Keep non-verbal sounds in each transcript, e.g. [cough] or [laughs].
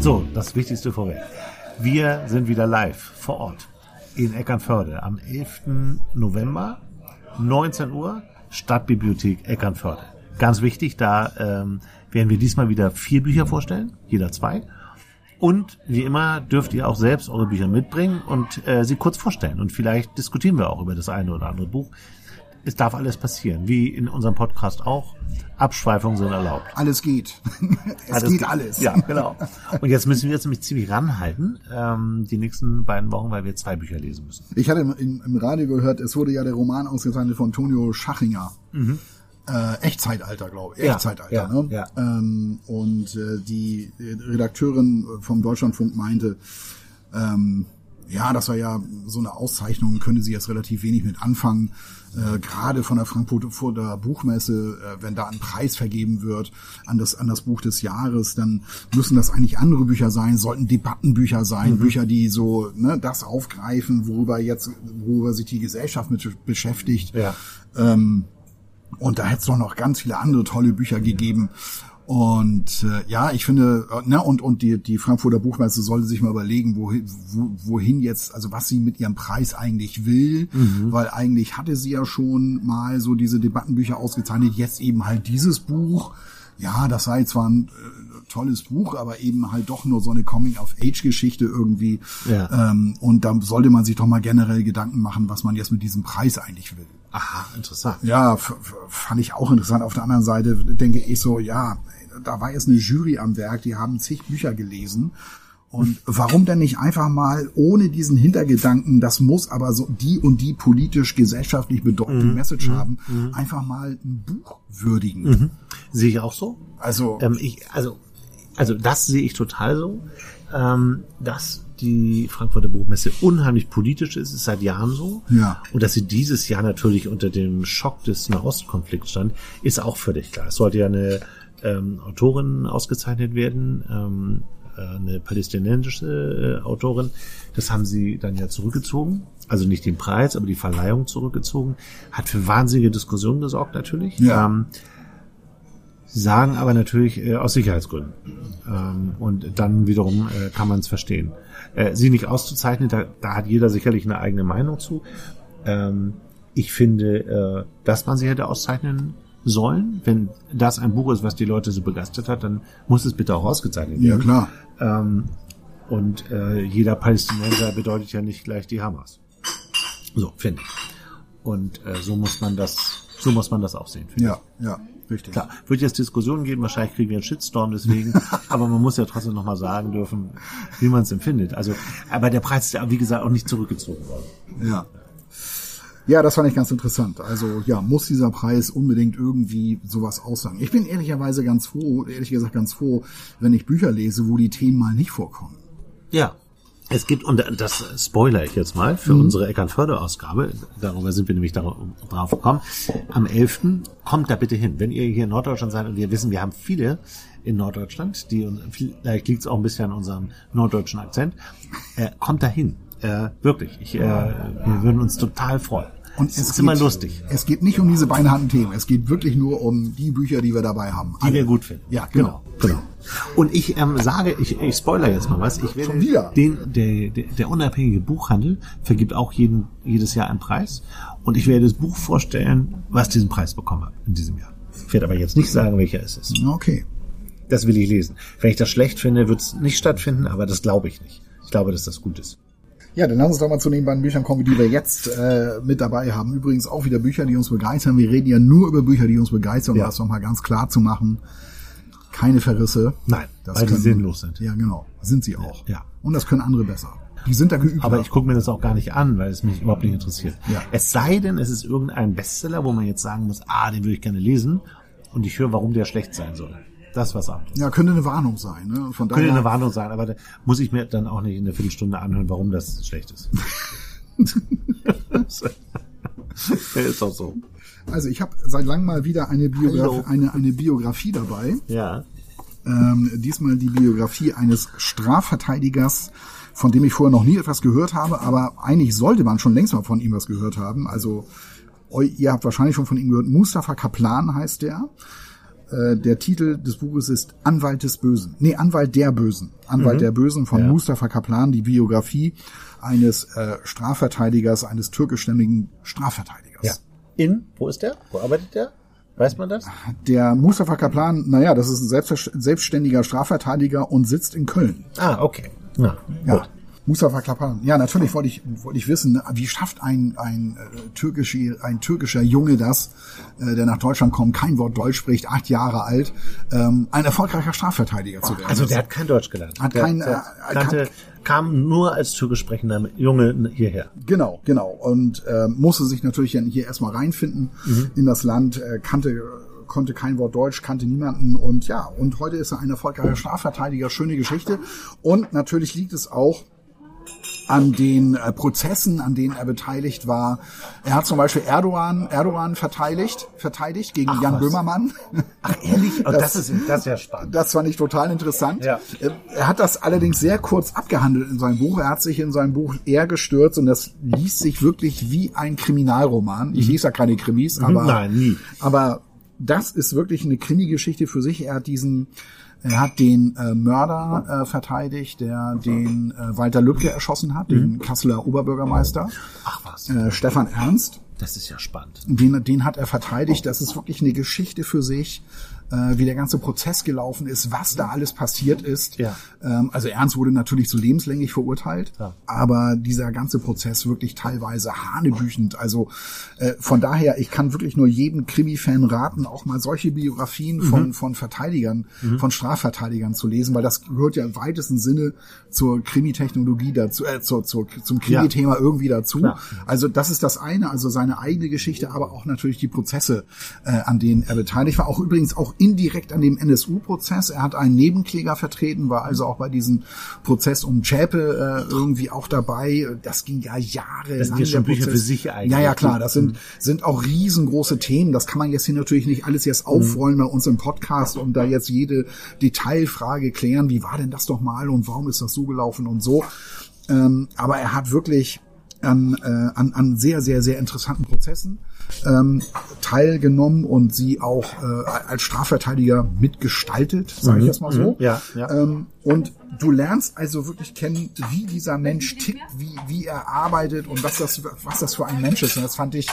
So, das Wichtigste vorweg. Wir sind wieder live vor Ort in Eckernförde am 11. November, 19 Uhr, Stadtbibliothek Eckernförde. Ganz wichtig, da ähm, werden wir diesmal wieder vier Bücher vorstellen, jeder zwei. Und wie immer dürft ihr auch selbst eure Bücher mitbringen und äh, sie kurz vorstellen. Und vielleicht diskutieren wir auch über das eine oder andere Buch es darf alles passieren, wie in unserem Podcast auch. Abschweifungen sind erlaubt. Alles geht. [laughs] es alles geht, geht, alles. Ja, genau. Und jetzt müssen wir jetzt nämlich ziemlich ranhalten, ähm, die nächsten beiden Wochen, weil wir zwei Bücher lesen müssen. Ich hatte im, im Radio gehört, es wurde ja der Roman ausgezeichnet von Tonio Schachinger. Mhm. Äh, Echtzeitalter, glaube ich. Echtzeitalter. Ja, ja, ne? ja. Ähm, und äh, die Redakteurin vom Deutschlandfunk meinte, ähm, ja, das war ja so eine Auszeichnung, könnte sie jetzt relativ wenig mit anfangen. Äh, Gerade von der Frankfurter Buchmesse, äh, wenn da ein Preis vergeben wird an das, an das Buch des Jahres, dann müssen das eigentlich andere Bücher sein, sollten Debattenbücher sein, mhm. Bücher, die so ne, das aufgreifen, worüber jetzt, worüber sich die Gesellschaft mit beschäftigt. Ja. Ähm, und da hätte es doch noch ganz viele andere tolle Bücher gegeben. Und äh, ja, ich finde, äh, ne, und, und die, die Frankfurter Buchmesse sollte sich mal überlegen, wohin, wo, wohin jetzt, also was sie mit ihrem Preis eigentlich will, mhm. weil eigentlich hatte sie ja schon mal so diese Debattenbücher ausgezeichnet, jetzt eben halt dieses Buch. Ja, das sei zwar ein äh, tolles Buch, aber eben halt doch nur so eine Coming-of-Age-Geschichte irgendwie. Ja. Ähm, und da sollte man sich doch mal generell Gedanken machen, was man jetzt mit diesem Preis eigentlich will. Aha, interessant. Ja, fand ich auch interessant. Auf der anderen Seite denke ich so, ja, da war jetzt eine Jury am Werk, die haben zig Bücher gelesen. Und warum denn nicht einfach mal ohne diesen Hintergedanken, das muss aber so die und die politisch, gesellschaftlich bedeutende mhm. Message mhm. haben, mhm. einfach mal ein Buch würdigen. Mhm. Sehe ich auch so. Also, ähm, ich, also, also das sehe ich total so, ähm, dass die Frankfurter Buchmesse unheimlich politisch ist, ist seit Jahren so. Ja. Und dass sie dieses Jahr natürlich unter dem Schock des Nahostkonflikts stand, ist auch völlig klar. Es sollte ja eine ähm, Autorin ausgezeichnet werden, ähm, äh, eine palästinensische äh, Autorin. Das haben sie dann ja zurückgezogen. Also nicht den Preis, aber die Verleihung zurückgezogen. Hat für wahnsinnige Diskussionen gesorgt natürlich. Ja. Ähm, sagen aber natürlich äh, aus Sicherheitsgründen. Ähm, und dann wiederum äh, kann man es verstehen. Äh, sie nicht auszuzeichnen, da, da hat jeder sicherlich eine eigene Meinung zu. Ähm, ich finde, äh, dass man sie hätte auszeichnen sollen. Wenn das ein Buch ist, was die Leute so begeistert hat, dann muss es bitte auch ausgezeichnet werden. Ja, klar. Ähm, und äh, jeder Palästinenser bedeutet ja nicht gleich die Hamas. So, finde ich. Und äh, so muss man das, so muss man das auch sehen. Ja, ich. ja. Richtig. Klar, wird jetzt Diskussionen geben, wahrscheinlich kriegen wir einen Shitstorm deswegen, [laughs] aber man muss ja trotzdem nochmal sagen dürfen, wie man es empfindet. Also, aber der Preis ist ja, wie gesagt, auch nicht zurückgezogen worden. Ja. Ja, das fand ich ganz interessant. Also ja, muss dieser Preis unbedingt irgendwie sowas aussagen. Ich bin ehrlicherweise ganz froh, ehrlich gesagt ganz froh, wenn ich Bücher lese, wo die Themen mal nicht vorkommen. Ja, es gibt, und das spoiler ich jetzt mal für mhm. unsere Eckernförde-Ausgabe, darüber sind wir nämlich drauf gekommen, am 11. kommt da bitte hin. Wenn ihr hier in Norddeutschland seid und wir wissen, wir haben viele in Norddeutschland, die, vielleicht liegt es auch ein bisschen an unserem norddeutschen Akzent, äh, kommt da hin. Äh, wirklich, ich, äh, wir würden uns total freuen. Und es ist geht, immer lustig. Es geht nicht um diese beinharten Themen. Es geht wirklich nur um die Bücher, die wir dabei haben. Die Alle. wir gut finden. Ja, genau. genau. genau. Und ich ähm, sage, ich, ich spoiler jetzt mal was. Ich werde den, der, der, der unabhängige Buchhandel vergibt auch jeden, jedes Jahr einen Preis. Und ich werde das Buch vorstellen, was diesen Preis bekommen hat in diesem Jahr. Ich werde aber jetzt nicht sagen, welcher es ist. Okay. Das will ich lesen. Wenn ich das schlecht finde, wird es nicht stattfinden, aber das glaube ich nicht. Ich glaube, dass das gut ist. Ja, dann lass uns doch mal zu den beiden Büchern kommen, die wir jetzt äh, mit dabei haben. Übrigens auch wieder Bücher, die uns begeistern. Wir reden ja nur über Bücher, die uns begeistern, um ja. das nochmal ganz klar zu machen. Keine Verrisse. Nein, das weil können, die sinnlos sind. Ja, genau. Sind sie auch. Ja. Und das können andere besser. Die sind da geübt. Aber ich gucke mir das auch gar nicht an, weil es mich überhaupt nicht interessiert. Ja. Es sei denn, es ist irgendein Bestseller, wo man jetzt sagen muss, ah, den würde ich gerne lesen. Und ich höre, warum der schlecht sein soll das ist was anderes. Ja, könnte eine Warnung sein. Ne? Von könnte eine Warnung sein, aber da muss ich mir dann auch nicht in einer Viertelstunde anhören, warum das schlecht ist. [laughs] ist doch so. Also ich habe seit langem mal wieder eine, Biograf eine, eine Biografie dabei. Ja. Ähm, diesmal die Biografie eines Strafverteidigers, von dem ich vorher noch nie etwas gehört habe, aber eigentlich sollte man schon längst mal von ihm was gehört haben. Also ihr habt wahrscheinlich schon von ihm gehört. Mustafa Kaplan heißt der. Äh, der Titel des Buches ist Anwalt des Bösen. Nee, Anwalt der Bösen. Anwalt mhm. der Bösen von ja. Mustafa Kaplan, die Biografie eines äh, Strafverteidigers, eines türkischstämmigen Strafverteidigers. Ja. In, wo ist der? Wo arbeitet der? Weiß man das? Der Mustafa Kaplan, naja, das ist ein selbstständiger Strafverteidiger und sitzt in Köln. Ah, okay. Ja, ja. Gut. Mustafa Klapan. Ja, natürlich wollte ich, wollte ich wissen, wie schafft ein, ein, äh, türkische, ein türkischer Junge das, äh, der nach Deutschland kommt, kein Wort Deutsch spricht, acht Jahre alt, ähm, ein erfolgreicher Strafverteidiger zu werden. Also der hat kein Deutsch gelernt. Hat der, kein, der äh, kannte, kam nur als türkisch sprechender Junge hierher. Genau, genau. Und äh, musste sich natürlich hier erstmal reinfinden mhm. in das Land, äh, kannte konnte kein Wort Deutsch, kannte niemanden und ja, und heute ist er ein erfolgreicher Strafverteidiger, schöne Geschichte. Und natürlich liegt es auch an den äh, Prozessen, an denen er beteiligt war. Er hat zum Beispiel Erdogan, Erdogan verteidigt, verteidigt gegen Ach, Jan was? Böhmermann. Ach ehrlich? [laughs] Oh, das, das, ist das ist ja spannend. Das fand ich total interessant. Ja. Er hat das allerdings sehr kurz abgehandelt in seinem Buch. Er hat sich in seinem Buch eher gestürzt und das liest sich wirklich wie ein Kriminalroman. Ich mhm. lese ja keine Krimis, mhm. aber Nein, nie. aber das ist wirklich eine Krimi-Geschichte für sich. Er hat diesen er hat den äh, Mörder äh, verteidigt, der den äh, Walter Lübcke erschossen hat, mhm. den Kasseler Oberbürgermeister. Ach was. Äh, Stefan Ernst. Das ist ja spannend. Den, den hat er verteidigt. Das ist wirklich eine Geschichte für sich äh, wie der ganze Prozess gelaufen ist, was da alles passiert ist. Ja. Ähm, also Ernst wurde natürlich zu lebenslänglich verurteilt, ja. aber dieser ganze Prozess wirklich teilweise hanebüchend. Also äh, von daher, ich kann wirklich nur jedem Krimi-Fan raten, auch mal solche Biografien von, mhm. von Verteidigern, mhm. von Strafverteidigern zu lesen, weil das gehört ja im weitesten Sinne zur Krimitechnologie dazu, äh, zur, zur, zum Krimi-Thema ja. irgendwie dazu. Klar. Also das ist das eine, also seine eigene Geschichte, aber auch natürlich die Prozesse, äh, an denen er beteiligt war. Auch übrigens auch indirekt an dem NSU-Prozess. Er hat einen Nebenkläger vertreten, war also auch bei diesem Prozess um Chapel äh, irgendwie auch dabei. Das ging ja Jahre das lang. Das sind Bücher für sich eigentlich. Ja, ja, klar. Das sind, sind auch riesengroße Themen. Das kann man jetzt hier natürlich nicht alles jetzt aufrollen mhm. bei uns im Podcast und da jetzt jede Detailfrage klären. Wie war denn das doch mal und warum ist das so gelaufen und so? Ähm, aber er hat wirklich an, äh, an, an sehr, sehr, sehr interessanten Prozessen ähm, teilgenommen und sie auch äh, als Strafverteidiger mitgestaltet, sage ich mhm. jetzt mal so. Mhm. Ja, ja. Ähm, und du lernst also wirklich kennen, wie dieser Mensch tickt, wie, wie er arbeitet und was das, was das für ein Mensch ist. Und das fand ich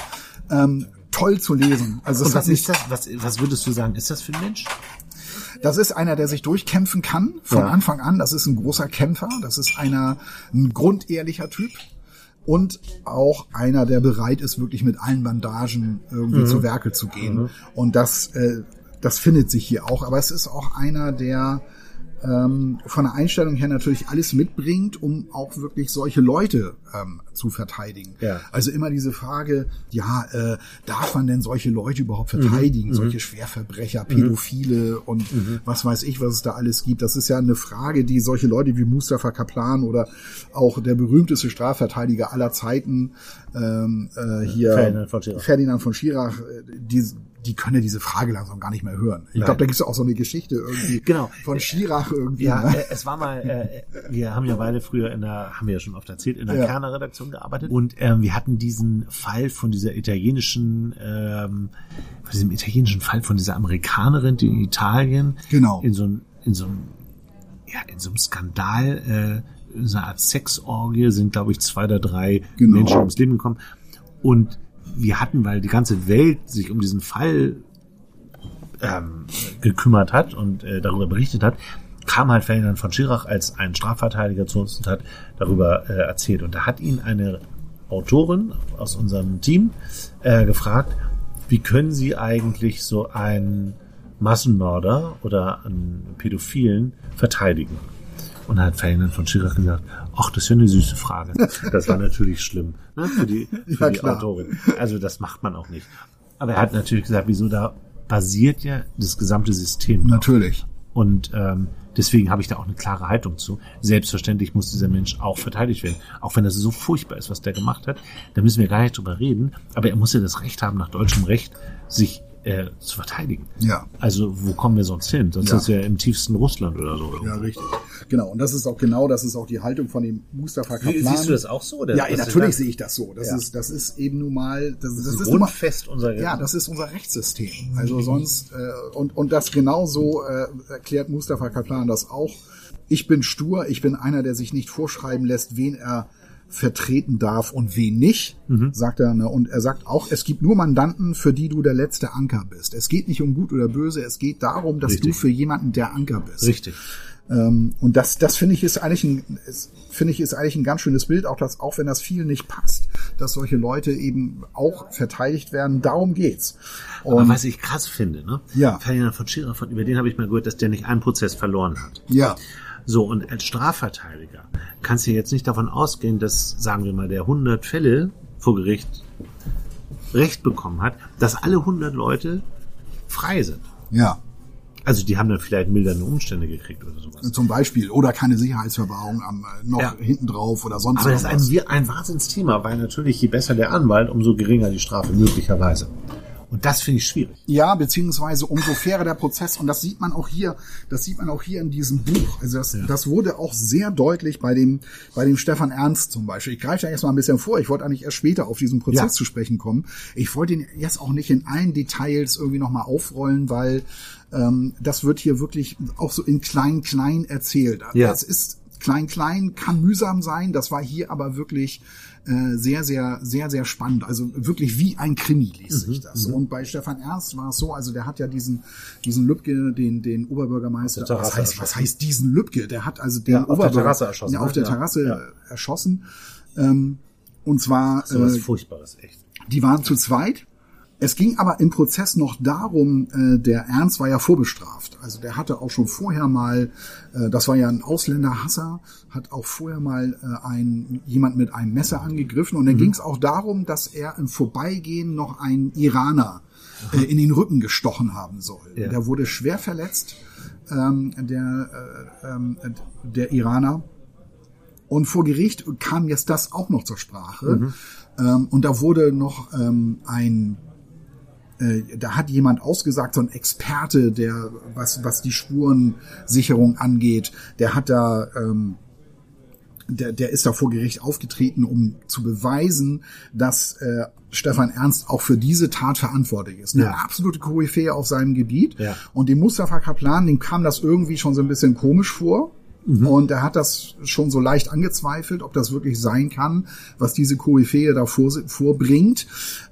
ähm, toll zu lesen. Also was ist das? Was, was würdest du sagen? Ist das für ein Mensch? Das ist einer, der sich durchkämpfen kann von ja. Anfang an. Das ist ein großer Kämpfer. Das ist einer, ein grundehrlicher Typ und auch einer, der bereit ist, wirklich mit allen Bandagen irgendwie mhm. zu Werke zu gehen. Mhm. Und das, äh, das findet sich hier auch. Aber es ist auch einer, der ähm, von der Einstellung her natürlich alles mitbringt, um auch wirklich solche Leute ähm, zu verteidigen. Ja. Also immer diese Frage, ja, äh, darf man denn solche Leute überhaupt mhm. verteidigen? Mhm. Solche Schwerverbrecher, Pädophile mhm. und mhm. was weiß ich, was es da alles gibt. Das ist ja eine Frage, die solche Leute wie Mustafa Kaplan oder auch der berühmteste Strafverteidiger aller Zeiten ähm, äh, hier Ferdinand von Schirach, Ferdinand von Schirach äh, die, die können ja diese Frage langsam gar nicht mehr hören. Ich glaube, da gibt es auch so eine Geschichte irgendwie genau. von Schirach irgendwie. Ja, ne? Äh, es war mal, äh, wir haben ja beide früher in der, haben wir ja schon oft erzählt, in der ja. Kerner Redaktion gearbeitet und ähm, wir hatten diesen Fall von dieser italienischen, ähm, von diesem italienischen Fall von dieser Amerikanerin, die in Italien genau. in so einem, in so einem, ja, in so einem Skandal, äh, in so einer Art Sexorgie sind, glaube ich, zwei oder drei genau. Menschen ums Leben gekommen und wir hatten, weil die ganze Welt sich um diesen Fall ähm, gekümmert hat und äh, darüber berichtet hat, kam halt Ferdinand von Schirach als ein Strafverteidiger zu uns und hat darüber äh, erzählt. Und da hat ihn eine Autorin aus unserem Team äh, gefragt, wie können Sie eigentlich so einen Massenmörder oder einen Pädophilen verteidigen? Und hat Ferdinand von Schirach gesagt, ach, das ist ja eine süße Frage. Das war natürlich schlimm ne, für die, [laughs] für ja, die Autorin. Also das macht man auch nicht. Aber er hat natürlich gesagt, wieso da basiert ja das gesamte System. Natürlich. Und ähm, deswegen habe ich da auch eine klare Haltung zu. Selbstverständlich muss dieser Mensch auch verteidigt werden. Auch wenn das so furchtbar ist, was der gemacht hat. Da müssen wir gar nicht drüber reden. Aber er muss ja das Recht haben, nach deutschem Recht, sich äh, zu verteidigen. Ja. Also wo kommen wir sonst hin? Sonst ja. ist ja im tiefsten Russland oder so. Ja, richtig. Genau. Und das ist auch genau, das ist auch die Haltung von dem Mustafa Kaplan. Siehst du das auch so? Oder? Ja, natürlich sehe ich das so. Das ja. ist, das ist eben nun mal, das, das, das ist nun fest unser. Ja, das ist unser Rechtssystem. Also sonst äh, und und das genauso äh, erklärt Mustafa Kaplan das auch. Ich bin stur. Ich bin einer, der sich nicht vorschreiben lässt, wen er vertreten darf und wen nicht, mhm. sagt er. Ne? Und er sagt auch, es gibt nur Mandanten, für die du der letzte Anker bist. Es geht nicht um gut oder böse, es geht darum, dass Richtig. du für jemanden der Anker bist. Richtig. Ähm, und das, das finde ich ist eigentlich ein, finde ich ist eigentlich ein ganz schönes Bild, auch das, auch wenn das viel nicht passt, dass solche Leute eben auch verteidigt werden. Darum geht's. Und Aber was ich krass finde, ne? Ja. Ferdinand von Schirach, über den habe ich mal gehört, dass der nicht einen Prozess verloren hat. Ja. So, und als Strafverteidiger kannst du jetzt nicht davon ausgehen, dass, sagen wir mal, der 100 Fälle vor Gericht Recht bekommen hat, dass alle 100 Leute frei sind. Ja. Also die haben dann vielleicht mildernde Umstände gekriegt oder sowas. Zum Beispiel. Oder keine Sicherheitsverwahrung am, äh, noch ja. hinten drauf oder sonst Aber das ist ein, ein Wahnsinnsthema, weil natürlich je besser der Anwalt, umso geringer die Strafe möglicherweise. Und das finde ich schwierig. Ja, beziehungsweise umso fairer der Prozess. Und das sieht man auch hier, das sieht man auch hier in diesem Buch. Also das, ja. das wurde auch sehr deutlich bei dem, bei dem Stefan Ernst zum Beispiel. Ich greife da jetzt mal ein bisschen vor. Ich wollte eigentlich erst später auf diesen Prozess ja. zu sprechen kommen. Ich wollte ihn jetzt auch nicht in allen Details irgendwie nochmal aufrollen, weil ähm, das wird hier wirklich auch so in klein, klein erzählt. Ja. Das ist klein, klein, kann mühsam sein. Das war hier aber wirklich äh, sehr, sehr, sehr, sehr spannend. Also wirklich wie ein Krimi liest mhm. sich das. Mhm. Und bei Stefan Ernst war es so, also der hat ja diesen, diesen Lübcke, den, den Oberbürgermeister, was heißt, was heißt diesen Lübcke? Der hat also den ja, auf der Terrasse erschossen. Ja, auf der Terrasse ja. erschossen. Ähm, und zwar. So was äh, Furchtbares, echt. Die waren zu zweit es ging aber im Prozess noch darum, äh, der Ernst war ja vorbestraft. Also der hatte auch schon vorher mal, äh, das war ja ein Ausländerhasser, hat auch vorher mal äh, ein, jemand mit einem Messer angegriffen. Und dann mhm. ging es auch darum, dass er im Vorbeigehen noch einen Iraner äh, in den Rücken gestochen haben soll. Ja. Der wurde schwer verletzt, ähm, der, äh, ähm, der Iraner. Und vor Gericht kam jetzt das auch noch zur Sprache. Mhm. Ähm, und da wurde noch ähm, ein äh, da hat jemand ausgesagt, so ein Experte, der was was die Spurensicherung angeht, der hat da ähm, der, der ist da vor Gericht aufgetreten, um zu beweisen, dass äh, Stefan Ernst auch für diese Tat verantwortlich ist. Eine ja. absolute Koryphäe auf seinem Gebiet. Ja. Und dem Mustafa Kaplan, dem kam das irgendwie schon so ein bisschen komisch vor. Mhm. Und er hat das schon so leicht angezweifelt, ob das wirklich sein kann, was diese Koryphäe da vor, vorbringt.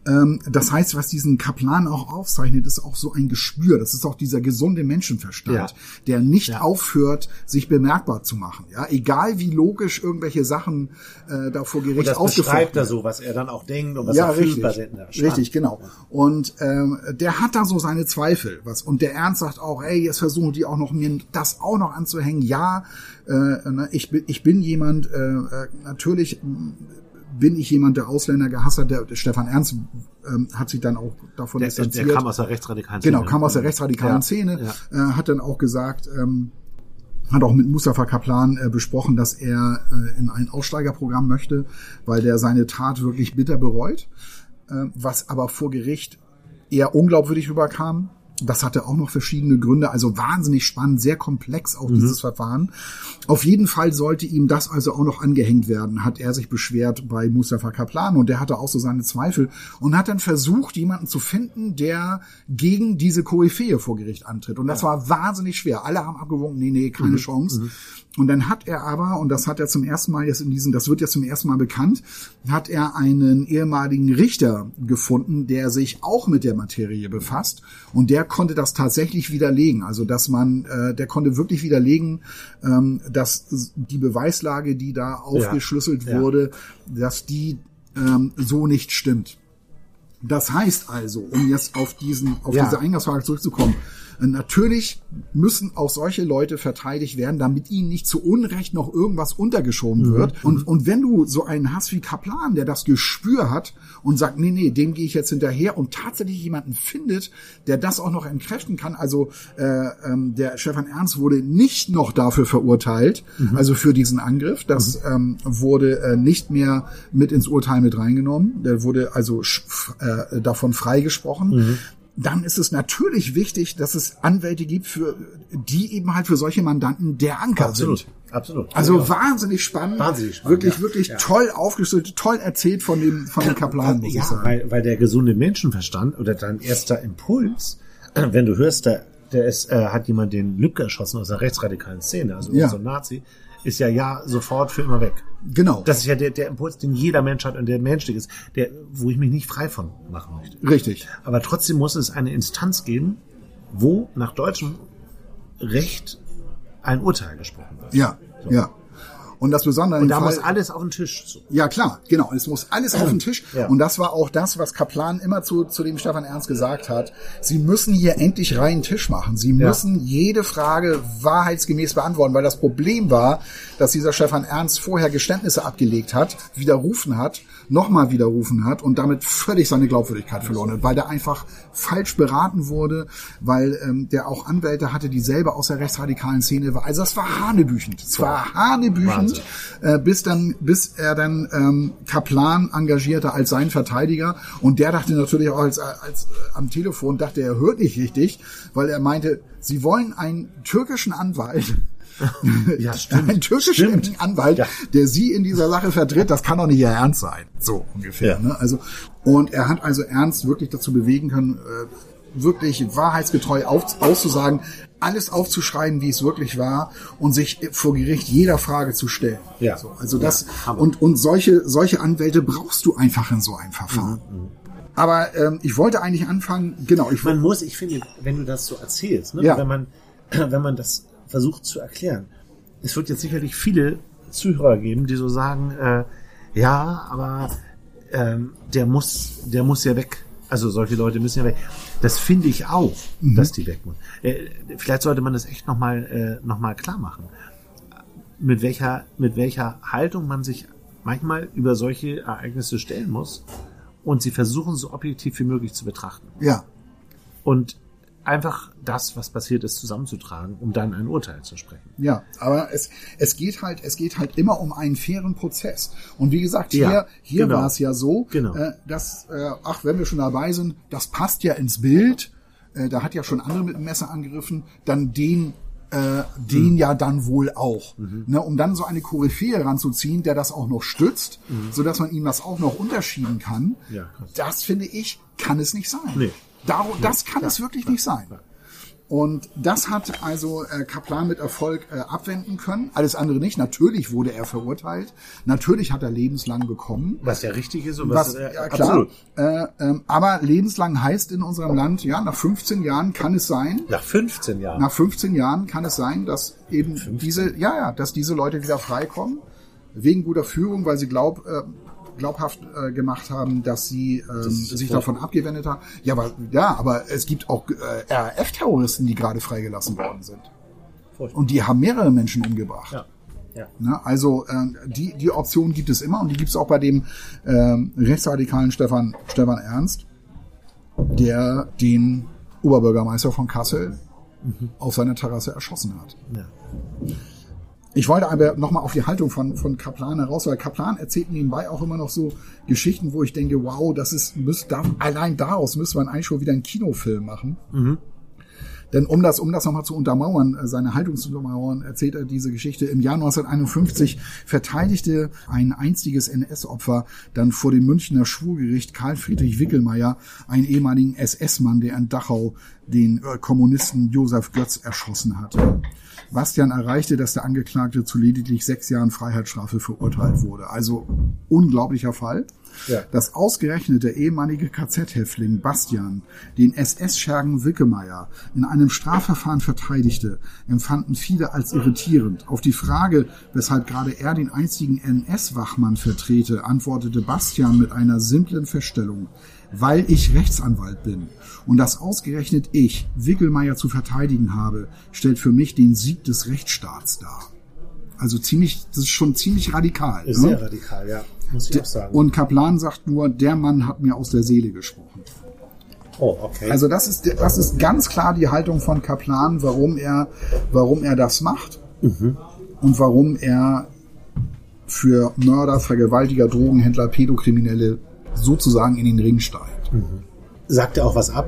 Ähm, das heißt, was diesen Kaplan auch aufzeichnet, ist auch so ein Gespür. Das ist auch dieser gesunde Menschenverstand, ja. der nicht ja. aufhört, sich bemerkbar zu machen. Ja, egal wie logisch irgendwelche Sachen äh, da vor Gericht und das beschreibt er so, was er dann auch denkt und was ja, er richtig, richtig, genau. Und ähm, der hat da so seine Zweifel. Was und der Ernst sagt auch, ey, jetzt versuchen die auch noch mir das auch noch anzuhängen. Ja, äh, ne, ich bin ich bin jemand äh, äh natürlich bin ich jemand, der Ausländer gehasst hat. Der, der Stefan Ernst ähm, hat sich dann auch davon der, distanziert. Der kam aus der rechtsradikalen Szene. Genau, kam aus der rechtsradikalen ja, Szene. Ja. Äh, hat dann auch gesagt, ähm, hat auch mit Mustafa Kaplan äh, besprochen, dass er äh, in ein Aussteigerprogramm möchte, weil der seine Tat wirklich bitter bereut, äh, was aber vor Gericht eher unglaubwürdig rüberkam. Das hatte auch noch verschiedene Gründe, also wahnsinnig spannend, sehr komplex auch mhm. dieses Verfahren. Auf jeden Fall sollte ihm das also auch noch angehängt werden, hat er sich beschwert bei Mustafa Kaplan und der hatte auch so seine Zweifel und hat dann versucht, jemanden zu finden, der gegen diese Koryphäe vor Gericht antritt. Und das ja. war wahnsinnig schwer. Alle haben abgewunken, nee, nee, keine mhm. Chance. Mhm. Und dann hat er aber, und das hat er zum ersten Mal jetzt in diesem, das wird jetzt zum ersten Mal bekannt, hat er einen ehemaligen Richter gefunden, der sich auch mit der Materie befasst. Und der konnte das tatsächlich widerlegen. Also dass man, äh, der konnte wirklich widerlegen, ähm, dass die Beweislage, die da aufgeschlüsselt ja, wurde, ja. dass die ähm, so nicht stimmt. Das heißt also, um jetzt auf diesen, auf ja. diese Eingangsfrage zurückzukommen, Natürlich müssen auch solche Leute verteidigt werden, damit ihnen nicht zu Unrecht noch irgendwas untergeschoben mhm. wird. Und, und wenn du so einen hast wie Kaplan, der das Gespür hat und sagt, nee, nee, dem gehe ich jetzt hinterher und tatsächlich jemanden findet, der das auch noch entkräften kann. Also äh, ähm, der Stefan Ernst wurde nicht noch dafür verurteilt, mhm. also für diesen Angriff. Das mhm. ähm, wurde äh, nicht mehr mit ins Urteil mit reingenommen. Der wurde also äh, davon freigesprochen. Dann ist es natürlich wichtig, dass es Anwälte gibt, für die eben halt für solche Mandanten der Anker Absolut. sind. Absolut. Also ja. wahnsinnig spannend. Wahnsinnig spannend. Wirklich, ja. wirklich ja. toll aufgestellt, toll erzählt von dem, von dem Kaplan, muss ja, ich sagen. Weil, weil der gesunde Menschenverstand oder dein erster Impuls, wenn du hörst, da, der ist, äh, hat jemand den Lücke erschossen aus der rechtsradikalen Szene, also ja. so ein Nazi, ist ja ja sofort für immer weg. Genau. Das ist ja der, der Impuls, den jeder Mensch hat und der menschlich ist, der, wo ich mich nicht frei von machen möchte. Richtig. Aber trotzdem muss es eine Instanz geben, wo nach deutschem Recht ein Urteil gesprochen wird. Ja, so. ja. Und das Besondere Und da Fall, muss alles auf den Tisch. So. Ja, klar, genau. Es muss alles auf den [clears throat] Tisch. Ja. Und das war auch das, was Kaplan immer zu, zu dem Stefan Ernst gesagt hat. Sie müssen hier endlich reinen Tisch machen. Sie müssen ja. jede Frage wahrheitsgemäß beantworten, weil das Problem war, dass dieser Stefan Ernst vorher Geständnisse abgelegt hat, widerrufen hat, nochmal widerrufen hat und damit völlig seine Glaubwürdigkeit verloren hat, weil der einfach falsch beraten wurde, weil ähm, der auch Anwälte hatte, die selber aus der rechtsradikalen Szene war. Also das war hanebüchend. Es war hanebüchend, äh, bis dann, bis er dann ähm, Kaplan engagierte als sein Verteidiger und der dachte natürlich auch als, als äh, am Telefon dachte er hört nicht richtig, weil er meinte, sie wollen einen türkischen Anwalt [laughs] ja, stimmt. Ein türkischer Anwalt, ja. der sie in dieser Sache vertritt, das kann doch nicht ihr Ernst sein. So ungefähr. Ja. Ne? Also, und er hat also Ernst wirklich dazu bewegen können, äh, wirklich wahrheitsgetreu auf, auszusagen, alles aufzuschreiben, wie es wirklich war und sich vor Gericht jeder Frage zu stellen. Ja. So, also das ja, und und solche solche Anwälte brauchst du einfach in so einem Verfahren. Mhm. mhm. Aber ähm, ich wollte eigentlich anfangen, genau. Ich man muss, ich finde, wenn du das so erzählst, ne, ja. wenn man [clears throat] wenn man das versucht zu erklären. Es wird jetzt sicherlich viele Zuhörer geben, die so sagen, äh, ja, aber ähm, der muss, der muss ja weg. Also solche Leute müssen ja weg. Das finde ich auch, mhm. dass die weg müssen. Äh, vielleicht sollte man das echt nochmal äh, noch mal klar machen. Mit welcher, mit welcher Haltung man sich manchmal über solche Ereignisse stellen muss und sie versuchen so objektiv wie möglich zu betrachten. Ja. Und einfach das, was passiert ist, zusammenzutragen, um dann ein Urteil zu sprechen. Ja, aber es, es geht halt, es geht halt immer um einen fairen Prozess. Und wie gesagt, hier, ja, hier genau. war es ja so, genau. äh, dass, äh, ach, wenn wir schon dabei sind, das passt ja ins Bild. Äh, da hat ja schon andere mit dem Messer angegriffen, dann den äh, den mhm. ja dann wohl auch. Mhm. Ne, um dann so eine Koryphäe ranzuziehen, der das auch noch stützt, mhm. so dass man ihm das auch noch unterschieben kann. Ja, das finde ich, kann es nicht sein. Nee. Dar das kann es wirklich nicht sein. Und das hat also äh, Kaplan mit Erfolg äh, abwenden können. Alles andere nicht. Natürlich wurde er verurteilt. Natürlich hat er lebenslang bekommen. Was ja richtig ist und was, was äh, ja, klar. Äh, ähm, aber lebenslang heißt in unserem Land, ja, nach 15 Jahren kann es sein. Nach 15 Jahren. Nach 15 Jahren kann es sein, dass eben 15. diese, ja, ja, dass diese Leute wieder freikommen wegen guter Führung, weil sie glaub, äh, glaubhaft äh, gemacht haben, dass sie ähm, sich davon abgewendet haben. Ja, aber ja, aber es gibt auch äh, RAF-Terroristen, die gerade freigelassen worden sind. Furchtbar. Und die haben mehrere Menschen umgebracht. Ja. Ja. Na, also äh, die, die Option gibt es immer und die gibt es auch bei dem äh, rechtsradikalen Stefan, Stefan Ernst, der den Oberbürgermeister von Kassel mhm. auf seiner Terrasse erschossen hat. Ja. Ich wollte aber nochmal auf die Haltung von, von Kaplan heraus, weil Kaplan erzählt nebenbei auch immer noch so Geschichten, wo ich denke, wow, das ist, müsst, da, allein daraus müsste man eigentlich schon wieder einen Kinofilm machen. Mhm. Denn um das, um das nochmal zu untermauern, äh, seine Haltung zu untermauern, erzählt er diese Geschichte. Im Jahr 1951 verteidigte ein einstiges NS-Opfer dann vor dem Münchner Schwurgericht Karl Friedrich Wickelmeier einen ehemaligen SS-Mann, der in Dachau den äh, Kommunisten Josef Götz erschossen hatte. Bastian erreichte, dass der Angeklagte zu lediglich sechs Jahren Freiheitsstrafe verurteilt wurde. Also unglaublicher Fall. Ja. Dass ausgerechnet der ehemalige KZ-Häftling Bastian den SS-Schergen Wickemeyer in einem Strafverfahren verteidigte, empfanden viele als irritierend. Auf die Frage, weshalb gerade er den einzigen NS-Wachmann vertrete, antwortete Bastian mit einer simplen Feststellung. weil ich Rechtsanwalt bin und dass ausgerechnet ich Wickelmeier zu verteidigen habe, stellt für mich den Sieg des Rechtsstaats dar. Also ziemlich, das ist schon ziemlich radikal. Ne? Sehr radikal, ja. Muss ich auch sagen. Und Kaplan sagt nur, der Mann hat mir aus der Seele gesprochen. Oh, okay. Also das ist, das ist ganz klar die Haltung von Kaplan, warum er, warum er das macht mhm. und warum er für Mörder, Vergewaltiger, Drogenhändler, Pädokriminelle sozusagen in den Ring steigt. Mhm. Sagt er auch was ab?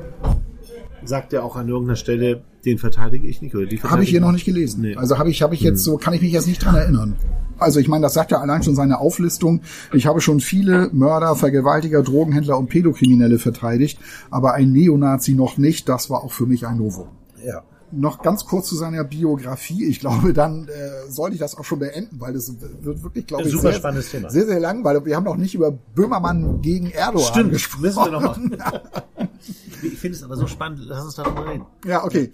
Sagt er auch an irgendeiner Stelle, den verteidige ich nicht oder die Habe ich hier noch nicht gelesen. Nee. Also habe ich, habe ich jetzt so, kann ich mich jetzt nicht dran erinnern. Also ich meine, das sagt ja allein schon seine Auflistung. Ich habe schon viele Mörder, Vergewaltiger, Drogenhändler und Pädokriminelle verteidigt, aber ein Neonazi noch nicht. Das war auch für mich ein Novum. Ja noch ganz kurz zu seiner Biografie. Ich glaube, dann äh, sollte ich das auch schon beenden, weil das wird wirklich, glaube ich, super sehr, spannendes Thema. sehr, sehr lang, weil wir haben noch nicht über Böhmermann gegen Erdogan Stimmt, gesprochen. Müssen wir noch machen. [laughs] ich finde es aber so spannend. Lass uns darüber reden. Ja, okay.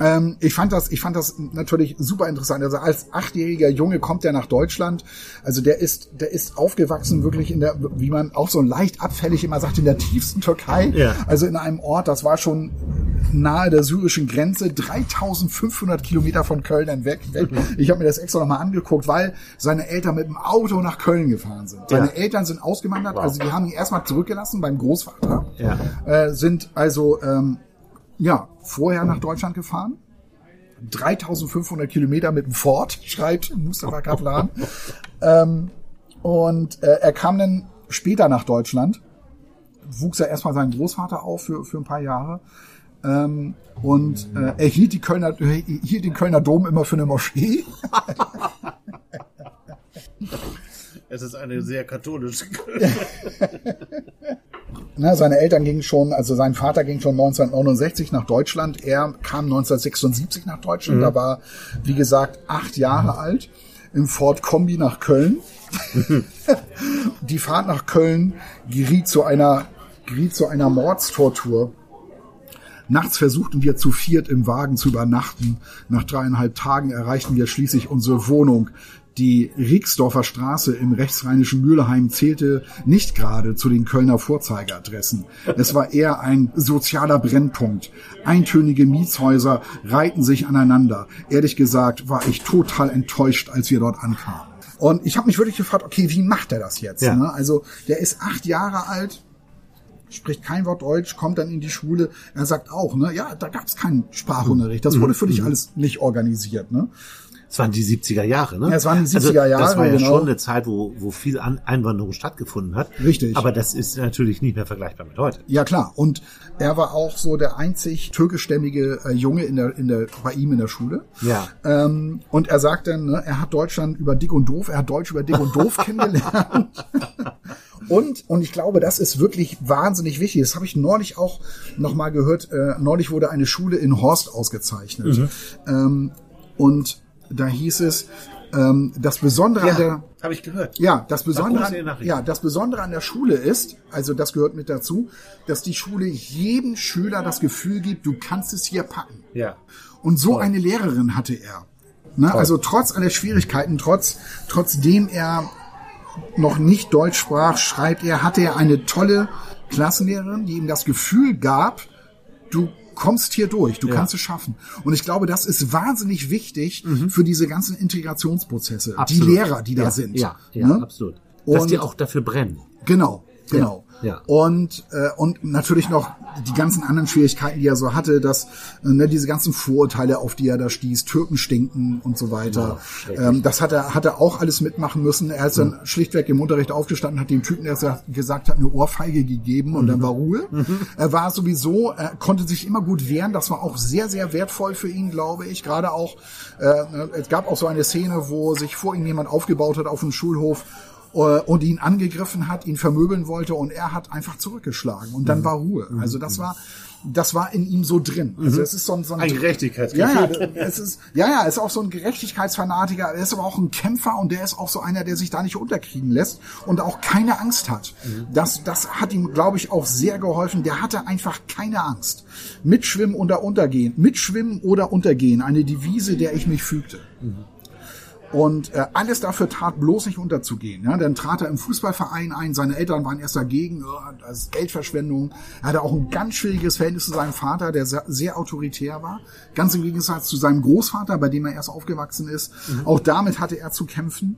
Ähm, ich fand das, ich fand das natürlich super interessant. Also als achtjähriger Junge kommt er nach Deutschland. Also der ist, der ist aufgewachsen wirklich in der, wie man auch so leicht abfällig immer sagt, in der tiefsten Türkei. Ja. Also in einem Ort, das war schon nahe der syrischen Grenze, 3500 Kilometer von Köln entweg. Ich habe mir das extra nochmal angeguckt, weil seine Eltern mit dem Auto nach Köln gefahren sind. Seine ja. Eltern sind ausgewandert, wow. also die haben ihn erstmal zurückgelassen beim Großvater. Ja. Äh, sind also ähm, ja, vorher nach Deutschland gefahren. 3500 Kilometer mit dem Ford, schreibt Mustafa Kaplan. ähm, und äh, er kam dann später nach Deutschland, wuchs er erstmal seinen Großvater auf für, für ein paar Jahre. Ähm, und äh, er hielt, die Kölner, hielt den Kölner Dom immer für eine Moschee. [laughs] es ist eine sehr katholische [laughs] Na, seine Eltern gingen schon, also sein Vater ging schon 1969 nach Deutschland. Er kam 1976 nach Deutschland. Mhm. Da war, wie gesagt, acht Jahre alt im Ford Kombi nach Köln. [laughs] Die Fahrt nach Köln geriet zu einer, geriet zu einer Mordstortur. Nachts versuchten wir zu viert im Wagen zu übernachten. Nach dreieinhalb Tagen erreichten wir schließlich unsere Wohnung. Die Rieksdorfer Straße im rechtsrheinischen Mühlheim zählte nicht gerade zu den Kölner Vorzeigeadressen. Es war eher ein sozialer Brennpunkt. Eintönige Mietshäuser reihten sich aneinander. Ehrlich gesagt war ich total enttäuscht, als wir dort ankamen. Und ich habe mich wirklich gefragt, okay, wie macht er das jetzt? Ja. Ne? Also der ist acht Jahre alt, spricht kein Wort Deutsch, kommt dann in die Schule. Er sagt auch, ne, ja, da gab es keinen Sprachunterricht. Das wurde für dich mhm. alles nicht organisiert. Ne? Es waren die 70er Jahre, ne? Ja, es waren die 70er Jahre. Also, das war ja genau. schon eine Zeit, wo, wo viel Einwanderung stattgefunden hat. Richtig. Aber das ist natürlich nicht mehr vergleichbar mit heute. Ja, klar. Und er war auch so der einzig türkischstämmige äh, Junge in der, in der, bei ihm in der Schule. Ja. Ähm, und er sagt dann, ne, er hat Deutschland über dick und doof, er hat Deutsch über dick und doof [laughs] kennengelernt. Und, und ich glaube, das ist wirklich wahnsinnig wichtig. Das habe ich neulich auch nochmal gehört. Äh, neulich wurde eine Schule in Horst ausgezeichnet. Mhm. Ähm, und da hieß es, ähm, das Besondere ja, an der habe ich gehört. Ja, das Besondere an, ja, das Besondere an der Schule ist, also das gehört mit dazu, dass die Schule jedem Schüler das Gefühl gibt, du kannst es hier packen. Ja. Und so Toll. eine Lehrerin hatte er. Ne? Also trotz aller Schwierigkeiten, trotz trotzdem er noch nicht Deutsch sprach, schreibt er, hatte er eine tolle Klassenlehrerin, die ihm das Gefühl gab, du kommst hier durch, du ja. kannst es schaffen. Und ich glaube, das ist wahnsinnig wichtig mhm. für diese ganzen Integrationsprozesse. Absolut. Die Lehrer, die da sind. Ja, ja ne? absolut. Dass Und, die auch dafür brennen. Genau, genau. Ja. Und, äh, und natürlich noch die ganzen anderen Schwierigkeiten, die er so hatte, dass äh, ne, diese ganzen Vorurteile, auf die er da stieß, Türken stinken und so weiter. Ja, ähm, das hat er, hat er auch alles mitmachen müssen. Er ist dann mhm. schlichtweg im Unterricht aufgestanden, hat dem Typen, der gesagt hat, eine Ohrfeige gegeben mhm. und dann mhm. war Ruhe. Mhm. Er war sowieso, er konnte sich immer gut wehren. Das war auch sehr, sehr wertvoll für ihn, glaube ich. Gerade auch, äh, es gab auch so eine Szene, wo sich vor ihm jemand aufgebaut hat auf dem Schulhof und ihn angegriffen hat, ihn vermöbeln wollte und er hat einfach zurückgeschlagen und dann mhm. war Ruhe. Mhm. Also das war das war in ihm so drin. Also mhm. es ist so ein, so ein, ein Gerechtigkeitsgefühl. Ja, ja, es ist ja ja, ist auch so ein Gerechtigkeitsfanatiker. Er ist aber auch ein Kämpfer und der ist auch so einer, der sich da nicht unterkriegen lässt und auch keine Angst hat. Mhm. Das das hat ihm, glaube ich, auch sehr geholfen. Der hatte einfach keine Angst. Mitschwimmen oder untergehen, mitschwimmen oder untergehen, eine Devise, der ich mich fügte. Mhm. Und äh, alles dafür tat bloß nicht unterzugehen. Ja? Dann trat er im Fußballverein ein, seine Eltern waren erst dagegen, das ist Geldverschwendung. Er hatte auch ein ganz schwieriges Verhältnis zu seinem Vater, der sehr, sehr autoritär war. Ganz im Gegensatz zu seinem Großvater, bei dem er erst aufgewachsen ist. Mhm. Auch damit hatte er zu kämpfen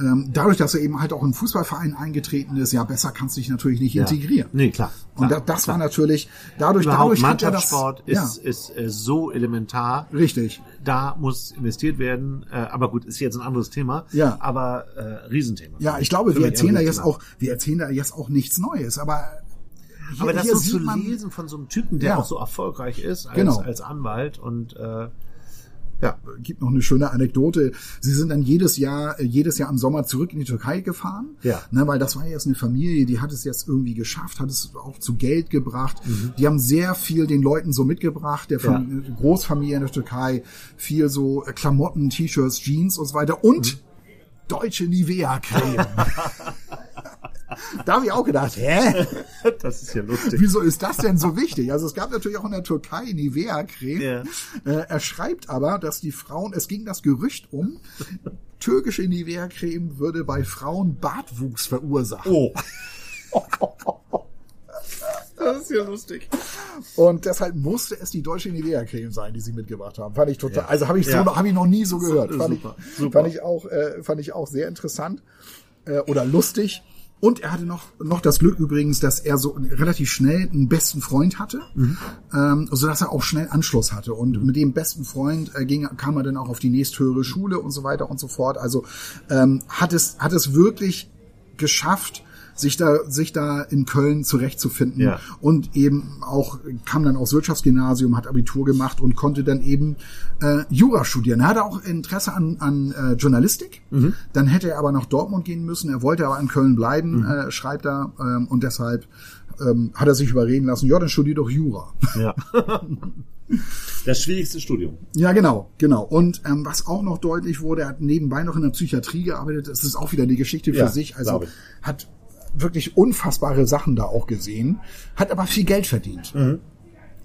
ähm, dadurch, dass er eben halt auch in Fußballverein eingetreten ist, ja, besser kannst du dich natürlich nicht ja. integrieren. Nee, klar. Und klar, das klar. war natürlich, dadurch, Überhaupt dadurch Mannschaftssport hat er das, ist, ja. ist, ist äh, so elementar. Richtig. Da muss investiert werden, äh, aber gut, ist jetzt ein anderes Thema. Ja. Aber äh, Riesenthema. Ja, ich glaube, wir erzählen da jetzt auch, wir erzählen da jetzt auch nichts Neues, aber hier, aber das so zu lesen von so einem Typen, der ja. auch so erfolgreich ist als, genau. als Anwalt und äh, ja, gibt noch eine schöne Anekdote. Sie sind dann jedes Jahr, äh, jedes Jahr im Sommer zurück in die Türkei gefahren. Ja. Ne, weil das war jetzt eine Familie, die hat es jetzt irgendwie geschafft, hat es auch zu Geld gebracht. Mhm. Die haben sehr viel den Leuten so mitgebracht, der ja. Großfamilie in der Türkei, viel so äh, Klamotten, T-Shirts, Jeans und so weiter und mhm. deutsche Nivea-Creme. [laughs] da habe ich auch gedacht, hä? [laughs] Das ist ja lustig. Wieso ist das denn so wichtig? Also es gab natürlich auch in der Türkei Nivea-Creme. Ja. Äh, er schreibt aber, dass die Frauen, es ging das Gerücht um, türkische Nivea-Creme würde bei Frauen Bartwuchs verursachen. Oh. [laughs] Das ist ja lustig. Und deshalb musste es die deutsche Nivea-Creme sein, die sie mitgebracht haben. Fand ich total, ja. also habe ich so, ja. habe ich noch nie so gehört. Fand, super, ich, super. fand ich auch, äh, fand ich auch sehr interessant äh, oder lustig. Und er hatte noch, noch das Glück übrigens, dass er so relativ schnell einen besten Freund hatte, mhm. ähm, so dass er auch schnell Anschluss hatte. Und mhm. mit dem besten Freund äh, ging, kam er dann auch auf die nächsthöhere Schule und so weiter und so fort. Also ähm, hat es, hat es wirklich geschafft, sich da, sich da in Köln zurechtzufinden ja. und eben auch kam dann aufs Wirtschaftsgymnasium, hat Abitur gemacht und konnte dann eben äh, Jura studieren. Er hatte auch Interesse an, an äh, Journalistik. Mhm. Dann hätte er aber nach Dortmund gehen müssen. Er wollte aber in Köln bleiben, mhm. äh, schreibt er ähm, und deshalb ähm, hat er sich überreden lassen. Ja, dann studier doch Jura. Ja. [laughs] Das schwierigste Studium. Ja, genau, genau. Und ähm, was auch noch deutlich wurde, er hat nebenbei noch in der Psychiatrie gearbeitet. Das ist auch wieder die Geschichte für ja, sich. Also hat wirklich unfassbare Sachen da auch gesehen, hat aber viel Geld verdient. Mhm.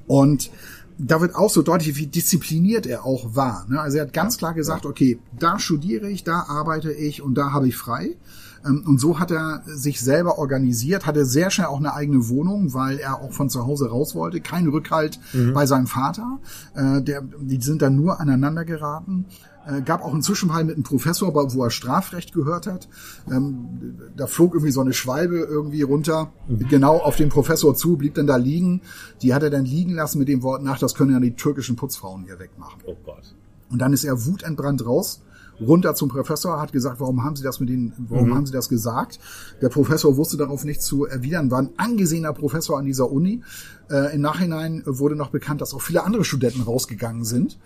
Und da wird auch so deutlich, wie diszipliniert er auch war. Ne? Also er hat ganz klar gesagt, okay, da studiere ich, da arbeite ich und da habe ich frei. Ähm, und so hat er sich selber organisiert, hatte sehr schnell auch eine eigene Wohnung, weil er auch von zu Hause raus wollte. Kein Rückhalt mhm. bei seinem Vater. Äh, der, die sind dann nur aneinander geraten. Äh, gab auch einen Zwischenfall mit einem Professor, wo er Strafrecht gehört hat. Ähm, da flog irgendwie so eine Schwalbe irgendwie runter, mhm. genau auf den Professor zu, blieb dann da liegen. Die hat er dann liegen lassen mit dem Wort nach, das können ja die türkischen Putzfrauen hier wegmachen. Oh Gott. Und dann ist er wutentbrannt raus runter zum Professor, hat gesagt, warum haben Sie das mit den, warum mhm. haben Sie das gesagt? Der Professor wusste darauf nicht zu erwidern, war ein angesehener Professor an dieser Uni. Äh, Im Nachhinein wurde noch bekannt, dass auch viele andere Studenten rausgegangen sind.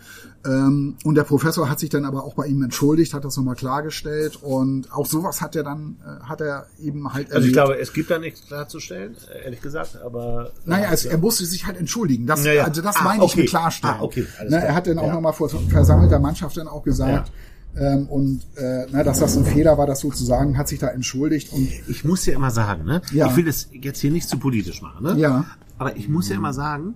Ähm, und der Professor hat sich dann aber auch bei ihm entschuldigt, hat das nochmal klargestellt und auch sowas hat er dann, äh, hat er eben halt. Erlebt. Also ich glaube, es gibt da nichts klarzustellen, ehrlich gesagt, aber. Naja, es, er musste sich halt entschuldigen. Das, naja. Also das ah, meine okay. ich mit klarstellen. Ah, okay. Na, er hat dann auch ja. nochmal vor versammelter Mannschaft dann auch gesagt, ja ähm, und äh, na, dass das ein Fehler war, das sozusagen, hat sich da entschuldigt. Und ich muss ja immer sagen, ne? Ja. Ich will das jetzt hier nicht zu politisch machen, ne? Ja. Aber ich muss ja immer sagen,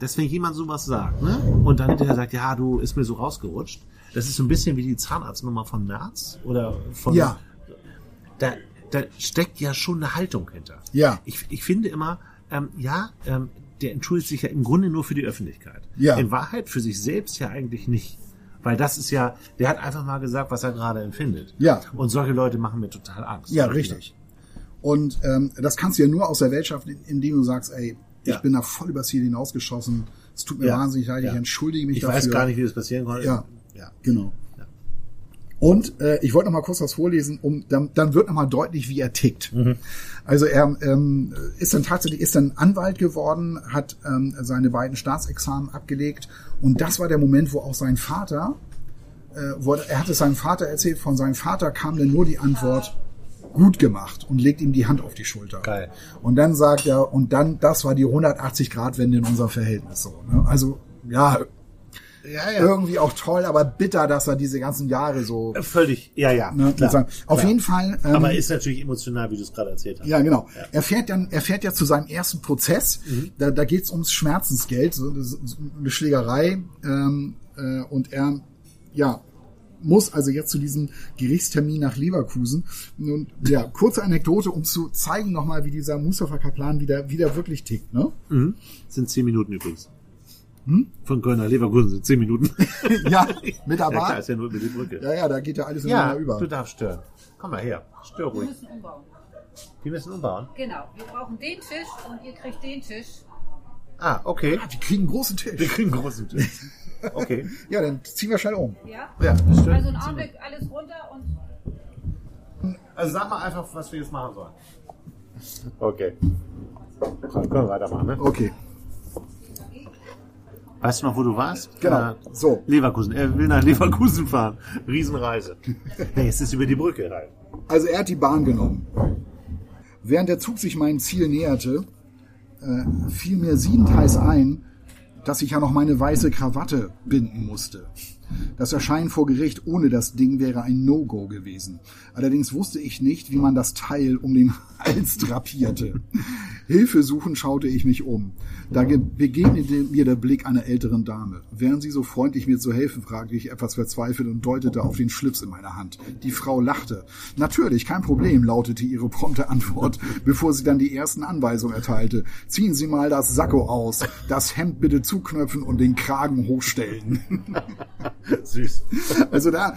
dass wenn jemand sowas sagt, ne? Und dann hinterher sagt, ja, du ist mir so rausgerutscht, das ist so ein bisschen wie die Zahnarztnummer von März oder von. Ja. Da, da steckt ja schon eine Haltung hinter. Ja. Ich, ich finde immer, ähm, ja, ähm, der entschuldigt sich ja im Grunde nur für die Öffentlichkeit. Ja. In Wahrheit für sich selbst ja eigentlich nicht. Weil das ist ja, der hat einfach mal gesagt, was er gerade empfindet. Ja. Und solche Leute machen mir total Angst. Ja, richtig. Und ähm, das kannst du ja nur aus der Welt schaffen, indem du sagst, ey, ich ja. bin da voll übers Ziel hinausgeschossen. Es tut mir ja. wahnsinnig leid, ich entschuldige mich ich dafür. Ich weiß gar nicht, wie das passieren konnte. Ja, ja. genau. Und äh, ich wollte noch mal kurz was vorlesen, um dann, dann wird noch mal deutlich, wie er tickt. Mhm. Also er ähm, ist dann tatsächlich ist dann Anwalt geworden, hat ähm, seine beiden Staatsexamen abgelegt und das war der Moment, wo auch sein Vater, äh, wo, er hatte seinem Vater erzählt, von seinem Vater kam dann nur die Antwort gut gemacht und legt ihm die Hand auf die Schulter. Geil. Und dann sagt er und dann das war die 180 Grad Wende in unserem Verhältnis so. Ne? Also ja, ja, ja. irgendwie auch toll, aber bitter, dass er diese ganzen Jahre so. Äh, völlig, ja, ja. Ne, klar, Auf klar. jeden Fall. Ähm, aber ist natürlich emotional, wie du es gerade erzählt hast. Ja, genau. Ja. Er fährt dann, er fährt ja zu seinem ersten Prozess. Mhm. Da, da geht's ums Schmerzensgeld, so, so eine Schlägerei. Ähm, äh, und er, ja, muss also jetzt zu diesem Gerichtstermin nach Leverkusen. Und ja, kurze Anekdote, um zu zeigen nochmal, wie dieser Mustafa Kaplan wieder, wieder wirklich tickt. Ne? Mhm. sind zehn Minuten übrigens. Hm? Von Köln nach Leverkusen sind zehn Minuten. [laughs] ja, mit der Bahn. Ja, klar, ist ja nur über die Brücke. Ja, ja, da geht ja alles ja, über. du darfst stören. Komm mal her, stör ruhig. Wir müssen umbauen. Wir müssen umbauen? Genau, wir brauchen den Tisch und ihr kriegt den Tisch. Ah, okay. Ah, wir kriegen einen großen Tisch. Wir kriegen einen großen Tisch. Okay. [laughs] ja, dann ziehen wir schnell um. Ja? Ja, Also ein Augenblick, alles runter und Also sag mal einfach, was wir jetzt machen sollen. Okay. Komm, können wir weitermachen, ne? Okay. Weißt du noch, wo du warst? Genau. Äh, So. Leverkusen. Er will nach Leverkusen fahren. Riesenreise. [laughs] nee, jetzt ist über die Brücke rein. Also er hat die Bahn genommen. Während der Zug sich meinem Ziel näherte, äh, fiel mir siedendheiß ein, dass ich ja noch meine weiße Krawatte binden musste. Das Erscheinen vor Gericht ohne das Ding wäre ein No-Go gewesen. Allerdings wusste ich nicht, wie man das Teil um den [laughs] Hals drapierte. Hilfe suchend schaute ich mich um. Da ge- begegnete mir der Blick einer älteren Dame. Wären Sie so freundlich, mir zu helfen, fragte ich etwas verzweifelt und deutete auf den Schlips in meiner Hand. Die Frau lachte. Natürlich, kein Problem, lautete ihre prompte Antwort, bevor sie dann die ersten Anweisungen erteilte. Ziehen Sie mal das Sakko aus, das Hemd bitte zuknöpfen und den Kragen hochstellen. [laughs] Süß. Also da,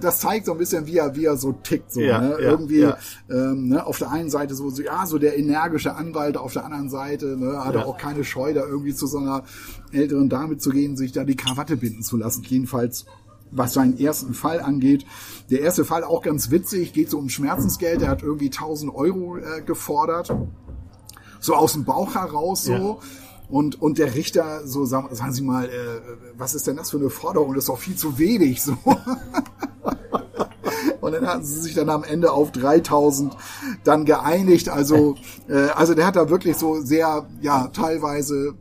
das zeigt so ein bisschen, wie er, wie er so tickt. So, Ja, ne? ja, Irgendwie ja. Ähm, ne? auf der einen Seite so, so, ja, so der energische Anwalt, auf der anderen Seite ne? hat Ja. er auch keine Scheu, da irgendwie zu so einer älteren Dame zu gehen, sich da die Krawatte binden zu lassen. Jedenfalls was seinen ersten Fall angeht. Der erste Fall auch ganz witzig, geht so um Schmerzensgeld. Er hat irgendwie 1000 Euro äh, gefordert. So aus dem Bauch heraus so. Ja. Und, und der Richter, so sagen, sagen Sie mal, äh, was ist denn das für eine Forderung? Das ist doch viel zu wenig. So. [laughs] Und dann hatten sie sich dann am Ende auf 3000 dann geeinigt. Also, äh, also der hat da wirklich so sehr, ja, teilweise,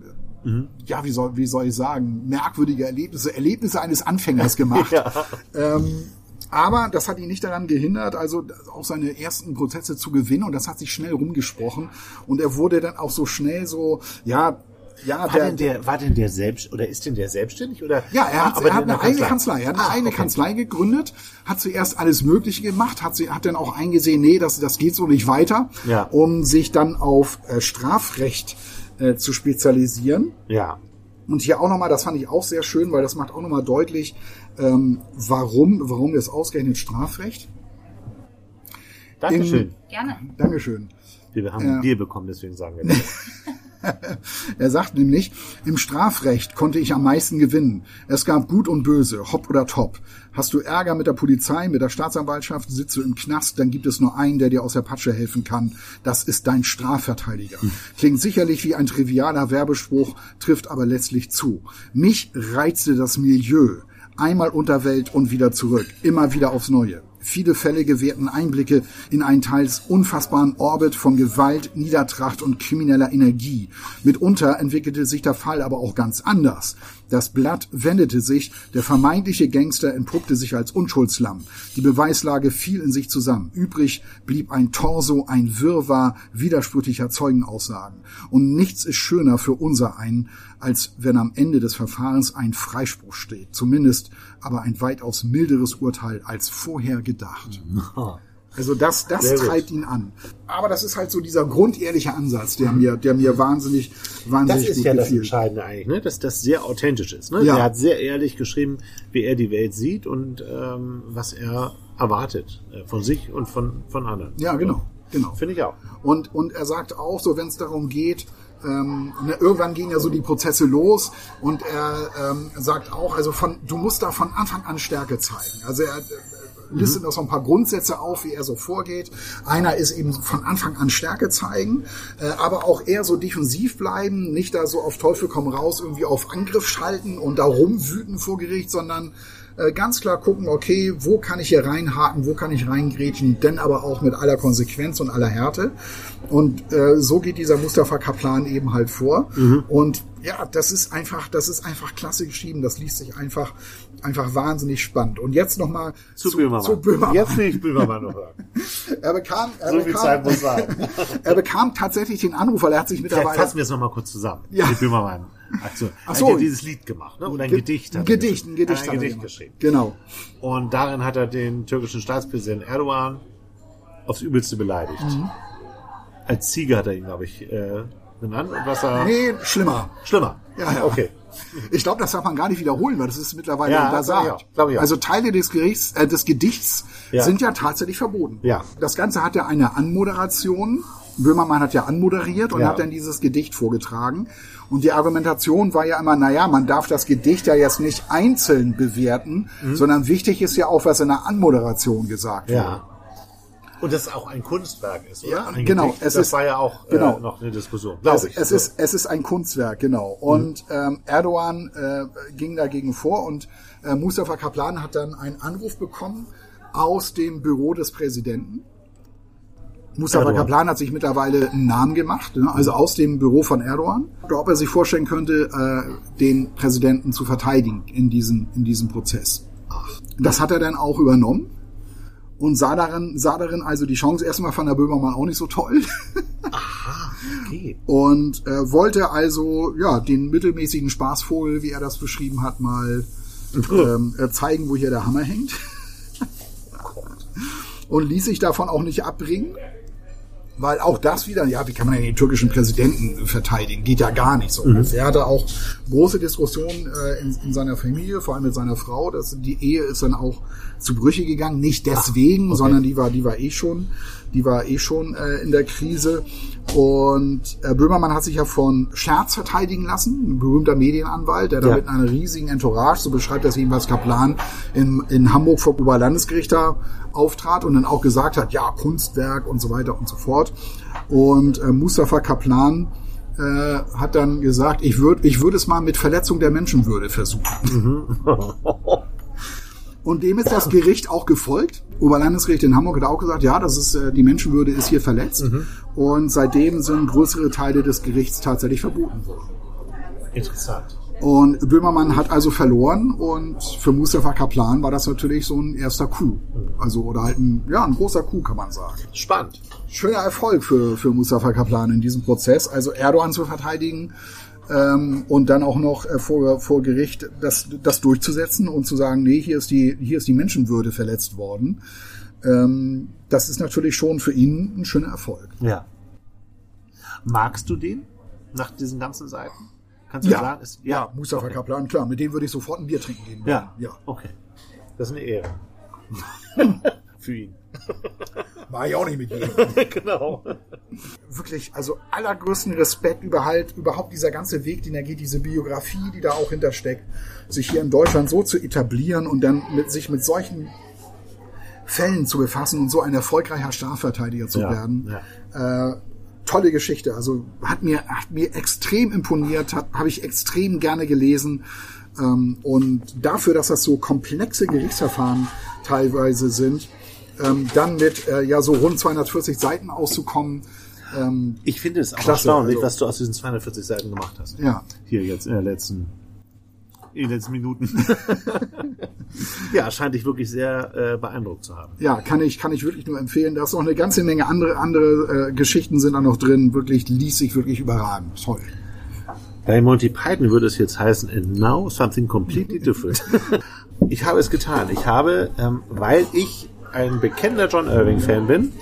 ja, wie soll, wie soll ich sagen, merkwürdige Erlebnisse, Erlebnisse eines Anfängers gemacht. [laughs] Ja. Ähm, aber das hat ihn nicht daran gehindert, also auch seine ersten Prozesse zu gewinnen und das hat sich schnell rumgesprochen und er wurde dann auch so schnell so, ja, ja, War denn der, war denn der selbst, oder ist denn der selbstständig, oder? ja, er hat, aber er hat in der eine eigene Kanzlei. Er hat eine Ah, eigene okay. Kanzlei gegründet, hat zuerst alles Mögliche gemacht, hat, sie, hat dann auch eingesehen, nee, das, das geht so nicht weiter, Ja. um sich dann auf äh, Strafrecht äh, zu spezialisieren. Ja. Und hier auch nochmal, das fand ich auch sehr schön, weil das macht auch nochmal deutlich, ähm, warum, warum das ausgerechnet Strafrecht. Dankeschön. gerne. Dankeschön. Wir haben Ja. ein Bier bekommen, deswegen sagen wir das. [laughs] [laughs] Er sagt nämlich, im Strafrecht konnte ich am meisten gewinnen. Es gab Gut und Böse, Hopp oder Top. Hast du Ärger mit der Polizei, mit der Staatsanwaltschaft, sitzt du im Knast, dann gibt es nur einen, der dir aus der Patsche helfen kann. Das ist dein Strafverteidiger. Klingt sicherlich wie ein trivialer Werbespruch, trifft aber letztlich zu. Mich reizte das Milieu. Einmal Unterwelt und wieder zurück. Immer wieder aufs Neue. Viele Fälle gewährten Einblicke in einen teils unfassbaren Orbit von Gewalt, Niedertracht und krimineller Energie. Mitunter entwickelte sich der Fall aber auch ganz anders. Das Blatt wendete sich, der vermeintliche Gangster entpuppte sich als Unschuldslamm. Die Beweislage fiel in sich zusammen. Übrig blieb ein Torso, ein Wirrwarr widersprüchlicher Zeugenaussagen. Und nichts ist schöner für unser einen, als wenn am Ende des Verfahrens ein Freispruch steht. Zumindest aber ein weitaus milderes Urteil als vorher gedacht. [laughs] Also das, das Sehr gut. treibt ihn an. Aber das ist halt so dieser grundehrliche Ansatz, der mir, der mir wahnsinnig, Das wahnsinnig ist gut ja das. Entscheidende eigentlich, ne? dass das sehr authentisch ist. Ne? Ja. Er hat sehr ehrlich geschrieben, wie er die Welt sieht und ähm, was er erwartet äh, von sich und von, von anderen. Ja, genau, genau. Finde ich auch. Und, und er sagt auch, so wenn es darum geht, ähm, ne, irgendwann gehen ja so die Prozesse los und er ähm, sagt auch, also von, du musst da von Anfang an Stärke zeigen. Also er listet noch so ein paar Grundsätze auf, wie er so vorgeht. Einer ist eben von Anfang an Stärke zeigen, äh, aber auch eher so defensiv bleiben, nicht da so auf Teufel komm raus irgendwie auf Angriff schalten und da rumwüten vor Gericht, sondern äh, ganz klar gucken, okay, wo kann ich hier reinhaken, wo kann ich reingrätschen, denn aber auch mit aller Konsequenz und aller Härte. Und äh, so geht dieser Mustafa Kaplan eben halt vor. Und ja, das ist einfach, das ist einfach klasse geschrieben. Das liest sich einfach, einfach wahnsinnig spannend. Und jetzt nochmal Zu, Böhmermann. Zu Böhmermann. Jetzt will ich Böhmermann noch hören. [laughs] er bekam, er so bekam, viel Zeit muss sein. [laughs] er bekam tatsächlich den Anruf, weil er hat sich mittlerweile. Vielleicht fassen wir es nochmal kurz zusammen. Ja. Die Böhmermann. Aktion. Ach so. Er hat ja dieses Lied gemacht, ne? Und ein Ge- Gedicht. Ein hat er Gedicht, ein Gedicht, Ein er Gedicht geschrieben. Genau. Und darin hat er den türkischen Staatspräsidenten Erdogan aufs Übelste beleidigt. Mhm. Als Ziege hat er ihn, glaube ich, äh, genannt. Und was er. Nee, schlimmer. Schlimmer. Ja, ja. Okay. Ich glaube, das darf man gar nicht wiederholen, weil das ist mittlerweile Ja, untersagt. auch. Also Teile des, Gerichts, äh, des Gedichts Ja. sind ja tatsächlich verboten. Ja. Das Ganze hat ja eine Anmoderation. Böhmermann hat ja anmoderiert und Ja. hat dann dieses Gedicht vorgetragen. Und die Argumentation war ja immer, naja, man darf das Gedicht ja jetzt nicht einzeln bewerten, Mhm. sondern wichtig ist ja auch, was in der Anmoderation gesagt wurde. Ja. Und das auch ein Kunstwerk ist, oder? Ja, ein genau. Gedicht. Es das ist- war ja auch genau. äh, noch eine Diskussion. Es, ich. es, So. ist, es ist ein Kunstwerk, genau. Und ähm, Erdogan äh, ging dagegen vor und äh, Mustafa Kaplan hat dann einen Anruf bekommen aus dem Büro des Präsidenten. Mustafa Erdogan. Kaplan hat sich mittlerweile einen Namen gemacht, ne? also aus dem Büro von Erdogan, ob er sich vorstellen könnte, äh, den Präsidenten zu verteidigen in diesem, in diesem Prozess. Das hat er dann auch übernommen und sah darin, sah darin also die Chance. Erstmal fand der Böhmermann auch nicht so toll. okay. und äh, wollte also ja den mittelmäßigen Spaßvogel, wie er das beschrieben hat, mal ähm, äh, zeigen, wo hier der Hammer hängt. und ließ sich davon auch nicht abbringen. Weil auch das wieder, ja, wie kann man denn den türkischen Präsidenten verteidigen? Geht ja gar nicht so. Er hatte auch große Diskussionen äh, in, in seiner Familie, vor allem mit seiner Frau. Das, die Ehe ist dann auch zu Brüche gegangen. Nicht deswegen, okay. sondern die war, die war eh schon, die war eh schon äh, in der Krise. Und äh, Böhmermann hat sich ja von Scherz verteidigen lassen, ein berühmter Medienanwalt, der da Ja. mit einer riesigen Entourage, so beschreibt das jedenfalls Kaplan, in, in Hamburg vor Oberlandesgericht da auftrat und dann auch gesagt hat, ja, Kunstwerk und so weiter und so fort. Und äh, Mustafa Kaplan äh, hat dann gesagt, ich würde ich würde es mal mit Verletzung der Menschenwürde versuchen. [laughs] Und dem ist das Gericht auch gefolgt. Oberlandesgericht in Hamburg hat auch gesagt, ja, das ist äh, die Menschenwürde ist hier verletzt. Und seitdem sind größere Teile des Gerichts tatsächlich verboten worden. Interessant. Und Böhmermann hat also verloren und für Mustafa Kaplan war das natürlich so ein erster Coup. Also, oder halt ein, ja, ein großer Coup, kann man sagen. Spannend. Schöner Erfolg für, für Mustafa Kaplan in diesem Prozess. Also Erdogan zu verteidigen ähm, und dann auch noch äh, vor, vor Gericht das, das durchzusetzen und zu sagen, nee, hier ist die, hier ist die Menschenwürde verletzt worden. Ähm, das ist natürlich schon für ihn ein schöner Erfolg. Ja. Magst du den? Nach diesen ganzen Seiten? Kannst du Ja, sagen? Ist, ja, Mustafa Kaplan, klar, mit dem würde ich sofort ein Bier trinken gehen. wollen. Ja. ja. Okay. Das ist eine Ehre. [laughs] Für ihn. [laughs] War ich auch nicht mit jedem. [laughs] genau. wirklich, also allergrößten Respekt über halt, überhaupt dieser ganze Weg, den er geht, diese Biografie, die da auch hintersteckt, sich hier in Deutschland so zu etablieren und dann mit sich mit solchen Fällen zu befassen und so ein erfolgreicher Strafverteidiger zu Ja, werden. Äh, tolle Geschichte, also hat mir, hat mir extrem imponiert, habe ich extrem gerne gelesen. Ähm, und dafür, dass das so komplexe Gerichtsverfahren teilweise sind, ähm, dann mit äh, ja so rund 240 Seiten auszukommen, ähm, Ich finde es auch Klasse, erstaunlich, also- was du aus diesen 240 Seiten gemacht hast. ja, Hier jetzt in der letzten, in den letzten Minuten. [laughs] ja, scheint dich wirklich sehr äh, beeindruckt zu haben. ja, kann ich, kann ich wirklich nur empfehlen. Da ist noch eine ganze Menge andere, andere äh, Geschichten sind da noch drin. Wirklich, liest sich wirklich überragend. Toll. Bei Monty Python würde es jetzt heißen, and now something completely different. [laughs] ich habe es getan. Ich habe, ähm, weil ich ein bekennender John Irving-Fan bin,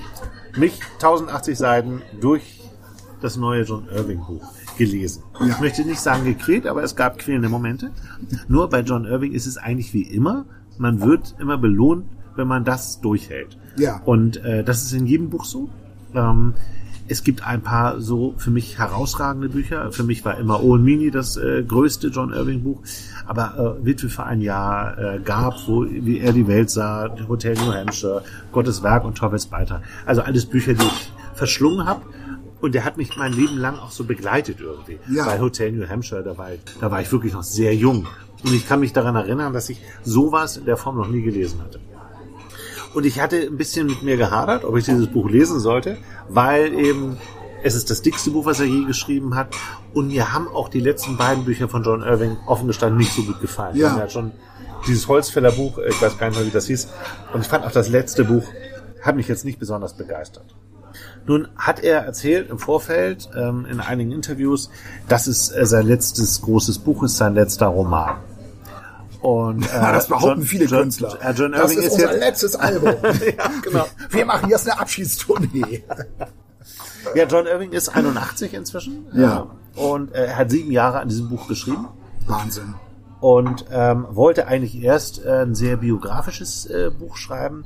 mich 1080 Seiten durch das neue John Irving-Buch gelesen. Ja. Ich möchte nicht sagen gequält, aber es gab quälende Momente. Nur bei John Irving ist es eigentlich wie immer, man wird immer belohnt, wenn man das durchhält. Ja. Und äh, das ist in jedem Buch so. Ähm, es gibt ein paar so für mich herausragende Bücher. Für mich war immer Owen Meany das äh, größte John Irving Buch. Aber äh, Witwe für ein Jahr äh, gab, wo wie er die Welt sah, Hotel New Hampshire, Gottes Werk und Torvalds Beitrag. Also alles Bücher, die ich verschlungen habe. Und der hat mich mein Leben lang auch so begleitet irgendwie. Ja. Bei Hotel New Hampshire, da war, ich, da war ich wirklich noch sehr jung. Und ich kann mich daran erinnern, dass ich sowas in der Form noch nie gelesen hatte. Und ich hatte ein bisschen mit mir gehadert, ob ich dieses Buch lesen sollte, weil eben es ist das dickste Buch, was er je geschrieben hat. Und mir haben auch die letzten beiden Bücher von John Irving offen gestanden nicht so gut gefallen. Ja. Er hat schon dieses Holzfäller Buch, ich weiß gar nicht mehr, wie das hieß. Und ich fand auch das letzte Buch hat mich jetzt nicht besonders begeistert. Nun hat er erzählt im Vorfeld ähm, in einigen Interviews, dass es äh, sein letztes großes Buch ist, sein letzter Roman. Und, [laughs] äh, das behaupten John, viele John, Künstler. Äh, John das ist, ist unser letztes [laughs] Album. ja, genau. [laughs] Wir machen jetzt eine Abschiedstournee. ja, John Irving ist 81 inzwischen. Ja. Und äh, er hat sieben Jahre an diesem Buch geschrieben. Wahnsinn. Und ähm, wollte eigentlich erst äh, ein sehr biografisches äh, Buch schreiben.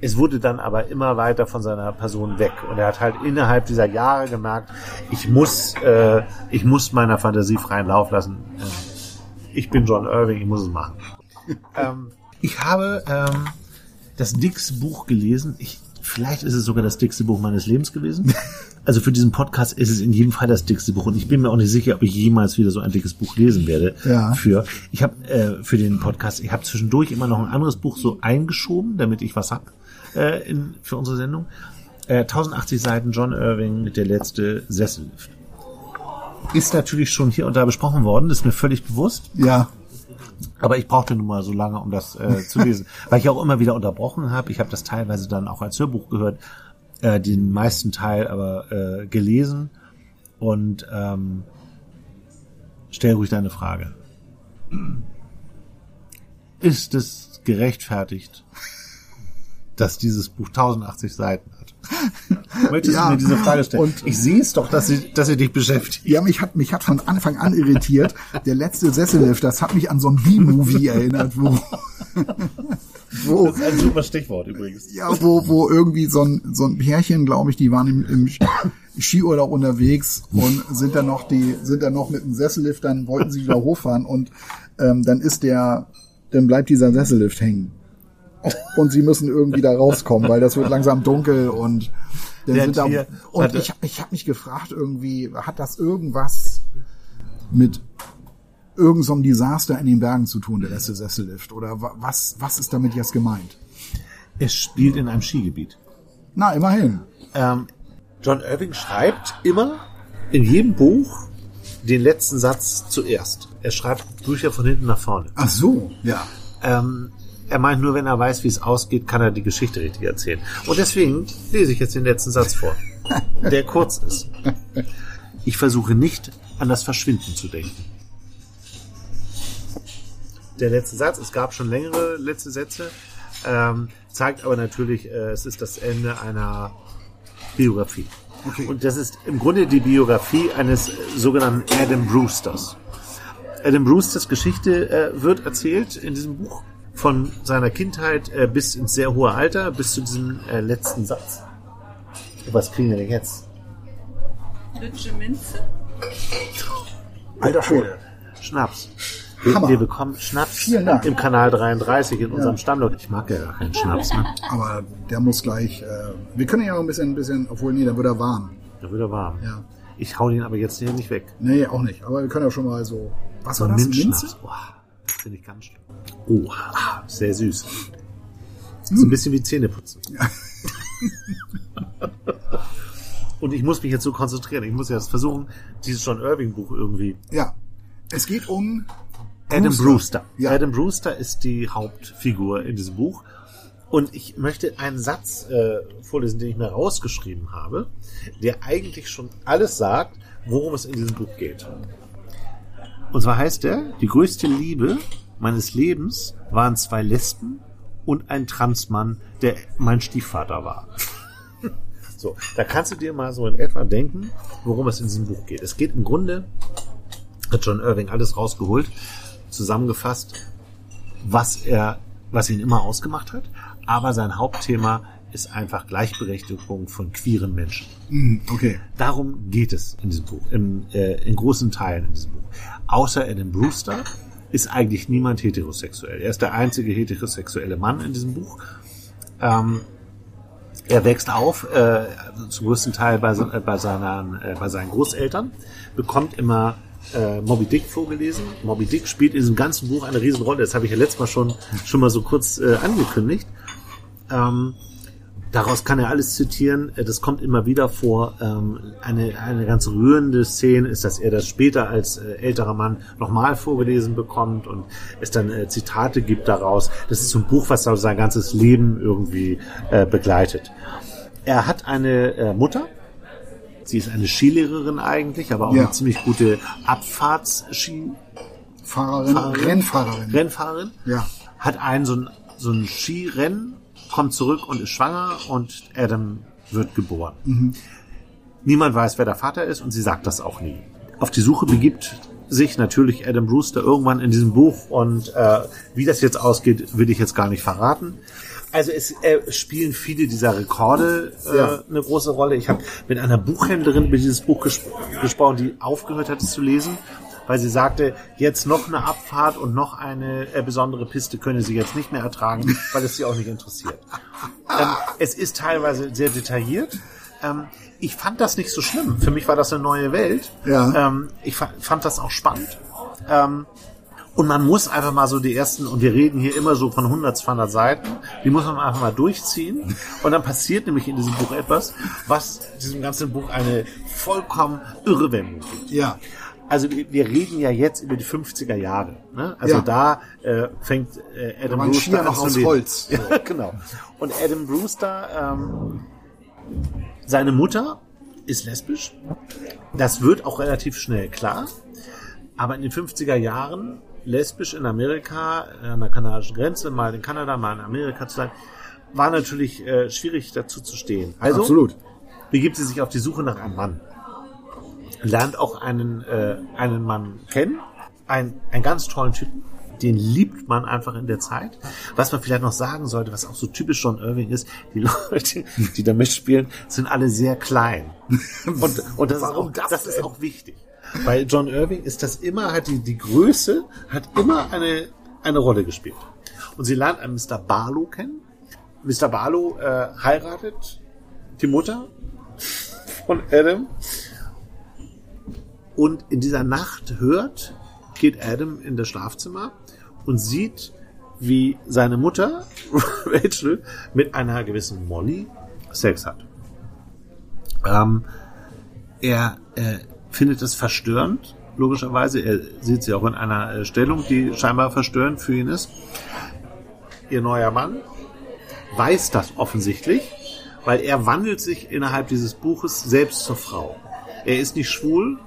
Es wurde dann aber immer weiter von seiner Person weg. Und er hat halt innerhalb dieser Jahre gemerkt, ich muss, äh, ich muss meiner Fantasie freien Lauf lassen. Äh, ich bin John Irving, ich muss es machen. ähm, ich habe ähm, das Dicks Buch gelesen. Ich, vielleicht ist es sogar das dickste Buch meines Lebens gewesen. [laughs] Also für diesen Podcast ist es in jedem Fall das dickste Buch und ich bin mir auch nicht sicher, ob ich jemals wieder so ein dickes Buch lesen werde. Ja. Für ich habe äh, für den Podcast, ich habe zwischendurch immer noch ein anderes Buch so eingeschoben, damit ich was hab äh, in, für unsere Sendung. Äh, 1080 Seiten John Irving, der letzte Sessellift. Ist natürlich schon hier und da besprochen worden, ist mir völlig bewusst. Ja. Aber ich brauchte nun mal so lange, um das äh, zu [laughs] lesen, weil ich auch immer wieder unterbrochen habe. Ich habe das teilweise dann auch als Hörbuch gehört, äh, den meisten Teil aber äh, gelesen und ähm, stell ruhig deine Frage. Ist es gerechtfertigt, dass dieses Buch 1080 Seiten. [laughs] Möchtest ja, du mir diese Frage stellen? Und ich sehe es doch, dass sie, dass sie dich beschäftigt. Ja, mich hat, mich hat von Anfang an irritiert. Der letzte Sessellift, das hat mich an so ein B-Movie erinnert, wo, wo, [laughs] das ist ein super Stichwort übrigens. Ja, wo, wo irgendwie so ein, so ein Pärchen, glaube ich, die waren im, im Skiurlaub unterwegs und sind dann noch die, sind dann noch mit dem Sessellift, dann wollten sie wieder hochfahren und ähm, dann ist der, dann bleibt dieser Sessellift hängen und sie müssen irgendwie da rauskommen, weil das wird langsam dunkel und dann sind da, und ich, ich habe mich gefragt irgendwie, hat das irgendwas mit irgendeinem so Desaster in den Bergen zu tun, der letzte Sessellift? Oder was, was ist damit jetzt gemeint? Es spielt in einem Skigebiet. Na, immerhin. Ähm, John Irving schreibt immer in jedem Buch den letzten Satz zuerst. Er schreibt Bücher von hinten nach vorne. Ach so, ja. Ähm, er meint nur, wenn er weiß, wie es ausgeht, kann er die Geschichte richtig erzählen. Und deswegen lese ich jetzt den letzten Satz vor, [laughs] der kurz ist. Ich versuche nicht an das Verschwinden zu denken. Der letzte Satz, es gab schon längere letzte Sätze, ähm, zeigt aber natürlich, äh, es ist das Ende einer Biografie. Okay. Und das ist im Grunde die Biografie eines sogenannten Adam Brewsters. Adam Brewsters Geschichte äh, wird erzählt in diesem Buch von seiner Kindheit äh, bis ins sehr hohe Alter, bis zu diesem äh, letzten Satz. Was kriegen wir denn jetzt? Lütsche Minze. Alter Schwede. Schnaps. Wir, wir, bekommen Schnaps im Kanal 33 in ja. unserem Standort. Ich mag ja gar keinen Schnaps. Ne? Aber der muss gleich. Äh, wir können ja auch ein bisschen, ein bisschen, obwohl nee, dann wird er warm. Dann wird er warm. Ja. Ich hau den aber jetzt hier nicht weg. Nee, auch nicht. Aber wir können ja schon mal so. Was so war das? Minze? Boah, finde ich ganz schlimm. Oh, sehr süß. Hm. So ein bisschen wie Zähneputzen. Ja. [laughs] Und ich muss mich jetzt so konzentrieren. Ich muss jetzt versuchen, dieses John Irving Buch irgendwie. Ja. Es geht um Adam Brewster. Brewster. Ja. Adam Brewster ist die Hauptfigur in diesem Buch. Und ich möchte einen Satz äh, vorlesen, den ich mir rausgeschrieben habe, der eigentlich schon alles sagt, worum es in diesem Buch geht. Und zwar heißt er, die größte Liebe meines Lebens waren zwei Lesben und ein Transmann, der mein Stiefvater war. [laughs] so, da kannst du dir mal so in etwa denken, worum es in diesem Buch geht. Es geht im Grunde, hat John Irving alles rausgeholt, zusammengefasst, was er, was ihn immer ausgemacht hat, aber sein Hauptthema ist einfach Gleichberechtigung von queeren Menschen. Hm, okay. Darum geht es in diesem Buch, in, äh, in großen Teilen in diesem Buch. Außer Adam Brewster, ist eigentlich niemand heterosexuell. Er ist der einzige heterosexuelle Mann in diesem Buch. Ähm, er wächst auf, äh, zum größten Teil bei, äh, bei, seinen, äh, bei seinen Großeltern, bekommt immer äh, Moby Dick vorgelesen. Moby Dick spielt in diesem ganzen Buch eine Riesenrolle. Das habe ich ja letztes Mal schon, schon mal so kurz äh, angekündigt. Ähm, Daraus kann er alles zitieren. Das kommt immer wieder vor. Ähm, eine, eine ganz rührende Szene ist, dass er das später als äh, älterer Mann nochmal vorgelesen bekommt und es dann äh, Zitate gibt daraus. Das ist so ein Buch, was sein ganzes Leben irgendwie äh, begleitet. Er hat eine Mutter. Sie ist eine Skilehrerin eigentlich, aber auch ja. eine ziemlich gute Abfahrtsski Fahrerin, Rennfahrerin. Rennfahrerin. Ja. Hat einen so ein, so ein Skirennen kommt zurück und ist schwanger und Adam wird geboren. Mhm. Niemand weiß, wer der Vater ist und sie sagt das auch nie. Auf die Suche begibt sich natürlich Adam Brewster irgendwann in diesem Buch und äh, wie das jetzt ausgeht, will ich jetzt gar nicht verraten. Also es äh, spielen viele dieser Rekorde äh, ja. eine große Rolle. Ich habe mit einer Buchhändlerin über dieses Buch ges gesprochen, die aufgehört hat, es zu lesen weil sie sagte, jetzt noch eine Abfahrt und noch eine äh, besondere Piste könne sie jetzt nicht mehr ertragen, [laughs] weil es sie auch nicht interessiert. Ähm, es ist teilweise sehr detailliert. Ähm, ich fand das nicht so schlimm. Für mich war das eine neue Welt. Ja. Ähm, ich fa fand das auch spannend. Ähm, und man muss einfach mal so die ersten, und wir reden hier immer so von 100, 200 Seiten, die muss man einfach mal durchziehen. Und dann passiert nämlich in diesem Buch etwas, was diesem ganzen Buch eine vollkommen irre Wendung gibt. Ja also wir reden ja jetzt über die 50er Jahre. Ne? Also ja. da äh, fängt äh, Adam da Brewster noch aus Holz. [laughs] Ja, genau. Und Adam Brewster, ähm, seine Mutter ist lesbisch. Das wird auch relativ schnell klar. Aber in den 50er Jahren lesbisch in Amerika, an der kanadischen Grenze, mal in Kanada, mal in Amerika zu sein, war natürlich äh, schwierig dazu zu stehen. Also Absolut. begibt sie sich auf die Suche nach einem Mann lernt auch einen, äh, einen Mann kennen, ein, einen ganz tollen Typen, den liebt man einfach in der Zeit. Was man vielleicht noch sagen sollte, was auch so typisch John Irving ist, die [laughs] Leute, die da mitspielen, sind alle sehr klein. Und, und das, ist auch, das, das ist auch wichtig. Bei John Irving ist das immer, hat die, die Größe, hat immer eine, eine Rolle gespielt. Und sie lernt einen Mr. Barlow kennen. Mr. Barlow äh, heiratet die Mutter von Adam und in dieser Nacht hört, geht Adam in das Schlafzimmer und sieht, wie seine Mutter, [laughs] Rachel, mit einer gewissen Molly Sex hat. Ähm, er äh, findet es verstörend, logischerweise. Er sieht sie auch in einer äh, Stellung, die scheinbar verstörend für ihn ist. Ihr neuer Mann weiß das offensichtlich, weil er wandelt sich innerhalb dieses Buches selbst zur Frau. Er ist nicht schwul,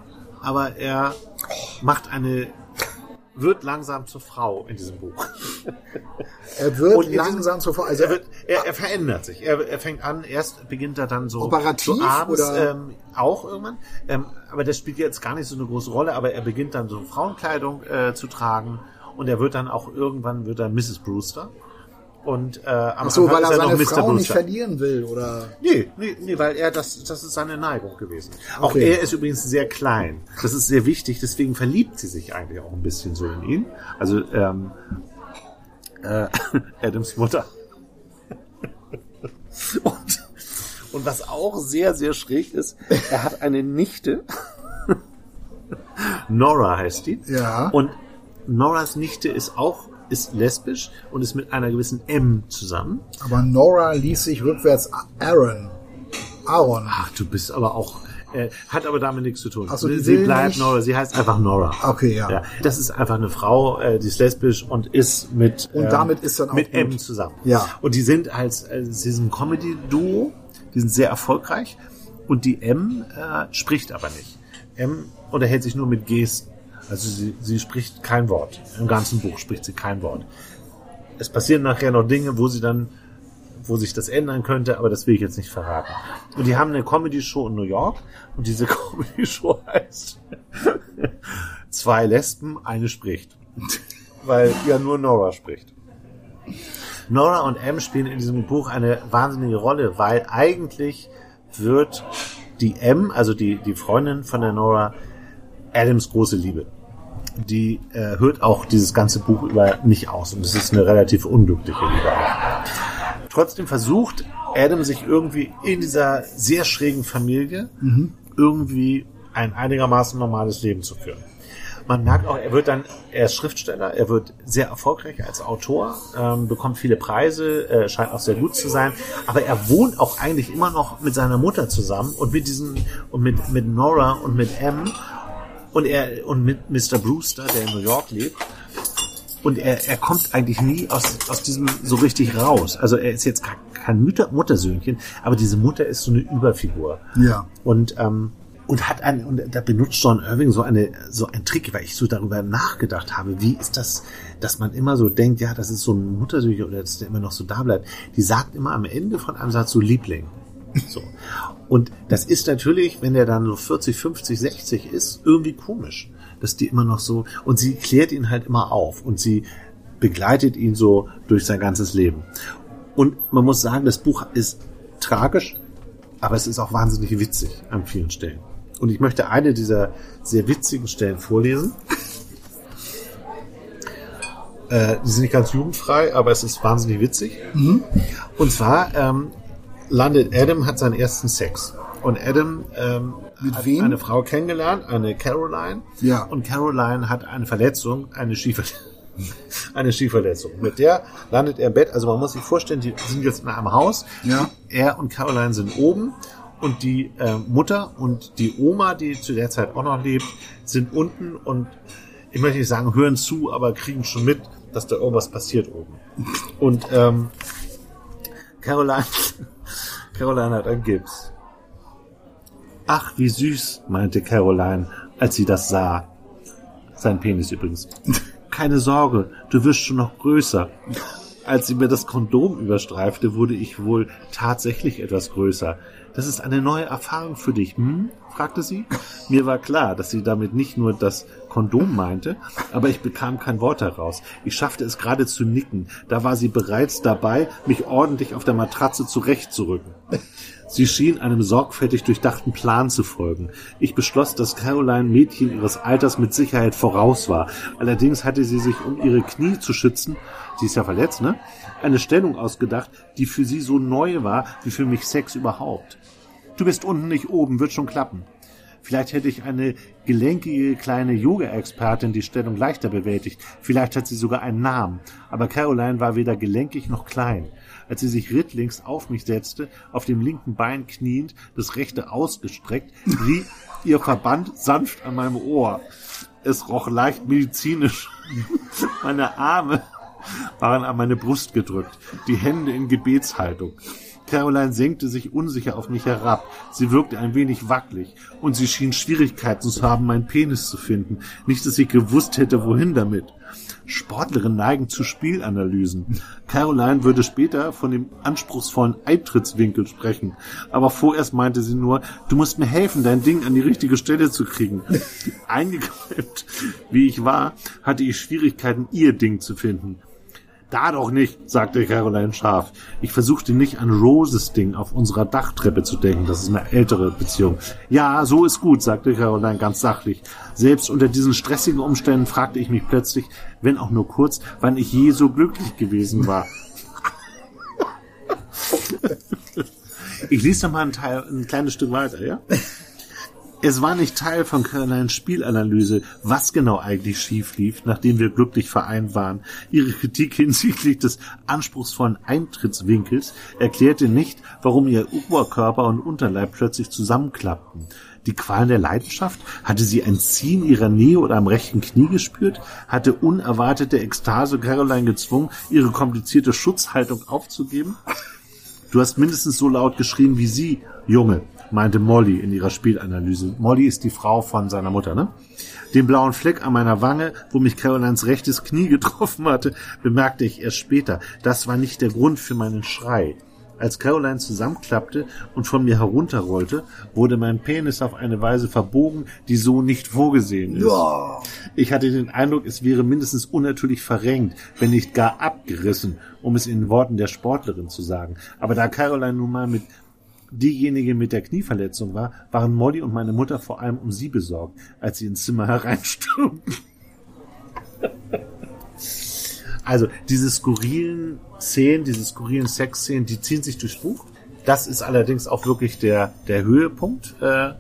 aber er macht eine wird langsam zur Frau in diesem Buch. Er wird langsam zur Frau. Also er, wird, er, er verändert sich. Er, er, fängt an, erst beginnt er dann so, operativ so abends oder? Ähm, auch irgendwann. Ähm, aber das spielt jetzt gar nicht so eine große Rolle. Aber er beginnt dann so Frauenkleidung äh, zu tragen und er wird dann auch irgendwann wird er Mrs. Brewster. Und äh, am Ach so, weil er, er seine Frau nicht verlieren will, oder? Nee, nee, nee, weil er das, das ist seine Neigung gewesen. Okay. Auch er ist übrigens sehr klein. Das ist sehr wichtig, deswegen verliebt sie sich eigentlich auch ein bisschen so in ihn. Also ähm, äh, [laughs] Adams Mutter. [laughs] und, und was auch sehr, sehr schräg ist, er hat eine Nichte. [laughs] Nora heißt die. Ja. Und Noras Nichte ist auch ist lesbisch und ist mit einer gewissen M zusammen. Aber Nora ließ sich rückwärts Aaron. Aaron. Ach, du bist aber auch äh, hat aber damit nichts zu tun. Also sie, bleibt nicht... Nora, sie heißt einfach Nora. Okay, ja. ja. Das ist einfach eine Frau, äh, die ist lesbisch und ist mit und ähm, damit ist dann auch mit gut. M zusammen. Ja. Und die sind als äh, sie sind ein Comedy Duo, die sind sehr erfolgreich und die M äh, spricht aber nicht. M unterhält sich nur mit Gesten. Also sie, sie spricht kein Wort. Im ganzen Buch spricht sie kein Wort. Es passieren nachher noch Dinge, wo sie dann, wo sich das ändern könnte, aber das will ich jetzt nicht verraten. Und die haben eine Comedy-Show in New York und diese [laughs] Comedy-Show heißt [laughs] Zwei Lesben, eine spricht. [laughs] Weil ja nur Nora spricht. Nora und M spielen in diesem Buch eine wahnsinnige Rolle, weil eigentlich wird die M, also die, die Freundin von der Nora, Adams große Liebe die äh, hört auch dieses ganze Buch über nicht aus und es ist eine relativ unglückliche Liebe auch. Trotzdem versucht Adam sich irgendwie in dieser sehr schrägen Familie mhm. irgendwie ein einigermaßen normales Leben zu führen. man merkt auch, er wird dann, er ist Schriftsteller, er wird sehr erfolgreich als Autor, ähm, bekommt viele Preise, äh, scheint auch sehr gut zu sein, aber er wohnt auch eigentlich immer noch mit seiner Mutter zusammen und mit diesen, und mit, mit Nora und mit M und er, und mit Mr. Brewster, der in New York lebt. Und er, er kommt eigentlich nie aus, aus diesem so richtig raus. Also er ist jetzt kein Mütter, Muttersöhnchen, aber diese Mutter ist so eine Überfigur. Ja. Und ähm, und hat ein, und da benutzt John Irving so eine, so ein Trick, weil ich so darüber nachgedacht habe, wie ist das, dass man immer so denkt, ja, das ist so ein Muttersüche oder dass der immer noch so da bleibt. Die sagt immer am Ende von einem Satz so Liebling. So. Und das ist natürlich, wenn der dann so 40, 50, 60 ist, irgendwie komisch, dass die immer noch so, und sie klärt ihn halt immer auf und sie begleitet ihn so durch sein ganzes Leben. Und man muss sagen, das Buch ist tragisch, aber es ist auch wahnsinnig witzig an vielen Stellen. Und ich möchte eine dieser sehr witzigen Stellen vorlesen. Äh, die sind nicht ganz jugendfrei, aber es ist wahnsinnig witzig. Mhm. Und zwar ähm, landet Adam, hat seinen ersten Sex. Und Adam ähm, hat wem? eine Frau kennengelernt, eine Caroline. Ja. Und Caroline hat eine Verletzung, eine Skiverletzung. [laughs] eine Skiverletzung. Mit der landet er im Bett. Also man muss sich vorstellen, die sind jetzt in einem Haus. Ja. Er und Caroline sind oben und die äh, Mutter und die Oma, die zu der Zeit auch noch lebt, sind unten und ich möchte nicht sagen, hören zu, aber kriegen schon mit, dass da irgendwas passiert oben. Und ähm, Caroline, [laughs] Caroline hat einen Gips. Ach, wie süß, meinte Caroline, als sie das sah. Sein Penis übrigens. [laughs] Keine Sorge, du wirst schon noch größer. Als sie mir das Kondom überstreifte, wurde ich wohl tatsächlich etwas größer. Das ist eine neue Erfahrung für dich, hm? fragte sie. [laughs] Mir war klar, dass sie damit nicht nur das Kondom meinte, aber ich bekam kein Wort heraus. Ich schaffte es gerade zu nicken. Da war sie bereits dabei, mich ordentlich auf der Matratze zurechtzurücken. Sie schien einem sorgfältig durchdachten Plan zu folgen. Ich beschloss, dass Caroline Mädchen ihres Alters mit Sicherheit voraus war. Allerdings hatte sie sich, um ihre Knie zu schützen, sie ist ja verletzt, ne? Eine Stellung ausgedacht, die für sie so neu war, wie für mich Sex überhaupt. Du bist unten nicht oben, wird schon klappen. Vielleicht hätte ich eine gelenkige kleine Yoga-Expertin die Stellung leichter bewältigt. Vielleicht hat sie sogar einen Namen. Aber Caroline war weder gelenkig noch klein. Als sie sich rittlings auf mich setzte, auf dem linken Bein kniend, das rechte ausgestreckt, rieb ihr Verband sanft an meinem Ohr. Es roch leicht medizinisch. [laughs] Meine Arme waren an meine Brust gedrückt, die Hände in Gebetshaltung. Caroline senkte sich unsicher auf mich herab. Sie wirkte ein wenig wackelig und sie schien Schwierigkeiten zu haben, meinen Penis zu finden. Nicht, dass ich gewusst hätte, wohin damit. Sportlerinnen neigen zu Spielanalysen. Caroline würde später von dem anspruchsvollen Eintrittswinkel sprechen. Aber vorerst meinte sie nur, du musst mir helfen, dein Ding an die richtige Stelle zu kriegen. Eingeklemmt, wie ich war, hatte ich Schwierigkeiten, ihr Ding zu finden. Da doch nicht, sagte Caroline scharf. Ich versuchte nicht an Roses Ding auf unserer Dachtreppe zu denken. Das ist eine ältere Beziehung. Ja, so ist gut, sagte Caroline ganz sachlich. Selbst unter diesen stressigen Umständen fragte ich mich plötzlich, wenn auch nur kurz, wann ich je so glücklich gewesen war. [laughs] ich lese noch mal ein, Teil, ein kleines Stück weiter, ja? [laughs] Es war nicht Teil von Carolines Spielanalyse, was genau eigentlich schief lief, nachdem wir glücklich vereint waren. Ihre Kritik hinsichtlich des anspruchsvollen Eintrittswinkels erklärte nicht, warum ihr Oberkörper und Unterleib plötzlich zusammenklappten. Die Qualen der Leidenschaft? Hatte sie ein Ziehen ihrer Nähe oder am rechten Knie gespürt? Hatte unerwartete Ekstase Caroline gezwungen, ihre komplizierte Schutzhaltung aufzugeben? Du hast mindestens so laut geschrien wie sie, Junge, meinte Molly in ihrer Spielanalyse. Molly ist die Frau von seiner Mutter, ne? Den blauen Fleck an meiner Wange, wo mich Carolines rechtes Knie [laughs] getroffen hatte, bemerkte ich erst später. Das war nicht der Grund für meinen Schrei. Als Caroline zusammenklappte und von mir herunterrollte, wurde mein Penis auf eine Weise verbogen, die so nicht vorgesehen ist. Ja. Ich hatte den Eindruck, es wäre mindestens unnatürlich verrenkt, wenn nicht gar abgerissen, um es in Worten der Sportlerin zu sagen. Aber da Caroline nun mal mit diejenige mit der Knieverletzung war, waren Molly und meine Mutter vor allem um sie besorgt, als sie ins Zimmer [laughs] hereinstürmten. also diese skurrilen Szenen, diese skurrilen Sexszenen, die ziehen sich durchs Buch. Das ist allerdings auch wirklich der, der Höhepunkt. Äh,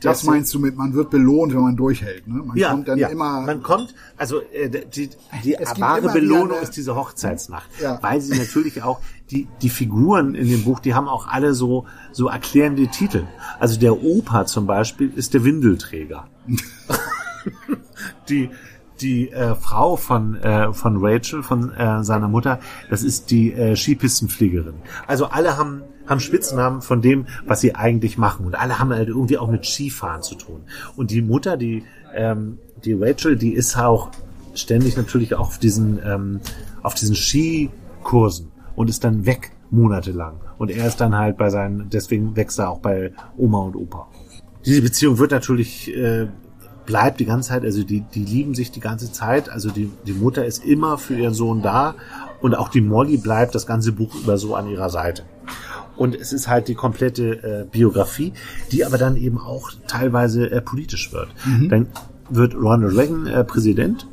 das meinst du mit, man wird belohnt, wenn man durchhält. Ne? Man ja, kommt dann ja. immer. Man kommt, also äh, die, die wahre Belohnung eine, ist diese Hochzeitsnacht, ja. weil sie natürlich auch die die Figuren in dem Buch, die haben auch alle so so erklärende Titel. Also der Opa zum Beispiel ist der Windelträger. [laughs] die die äh, Frau von äh, von Rachel, von äh, seiner Mutter, das ist die äh, Skipistenfliegerin. Also alle haben haben Spitznamen von dem, was sie eigentlich machen und alle haben halt irgendwie auch mit Skifahren zu tun. Und die Mutter, die ähm, die Rachel, die ist auch ständig natürlich auch auf diesen ähm, auf diesen Skikursen und ist dann weg monatelang. Und er ist dann halt bei seinen, deswegen wächst er auch bei Oma und Opa. Diese Beziehung wird natürlich äh, bleibt die ganze Zeit, also die, die lieben sich die ganze Zeit. Also die, die Mutter ist immer für ihren Sohn da und auch die Molly bleibt das ganze Buch über so an ihrer Seite. Und es ist halt die komplette äh, Biografie, die aber dann eben auch teilweise äh, politisch wird. Mhm. Dann wird Ronald Reagan äh, Präsident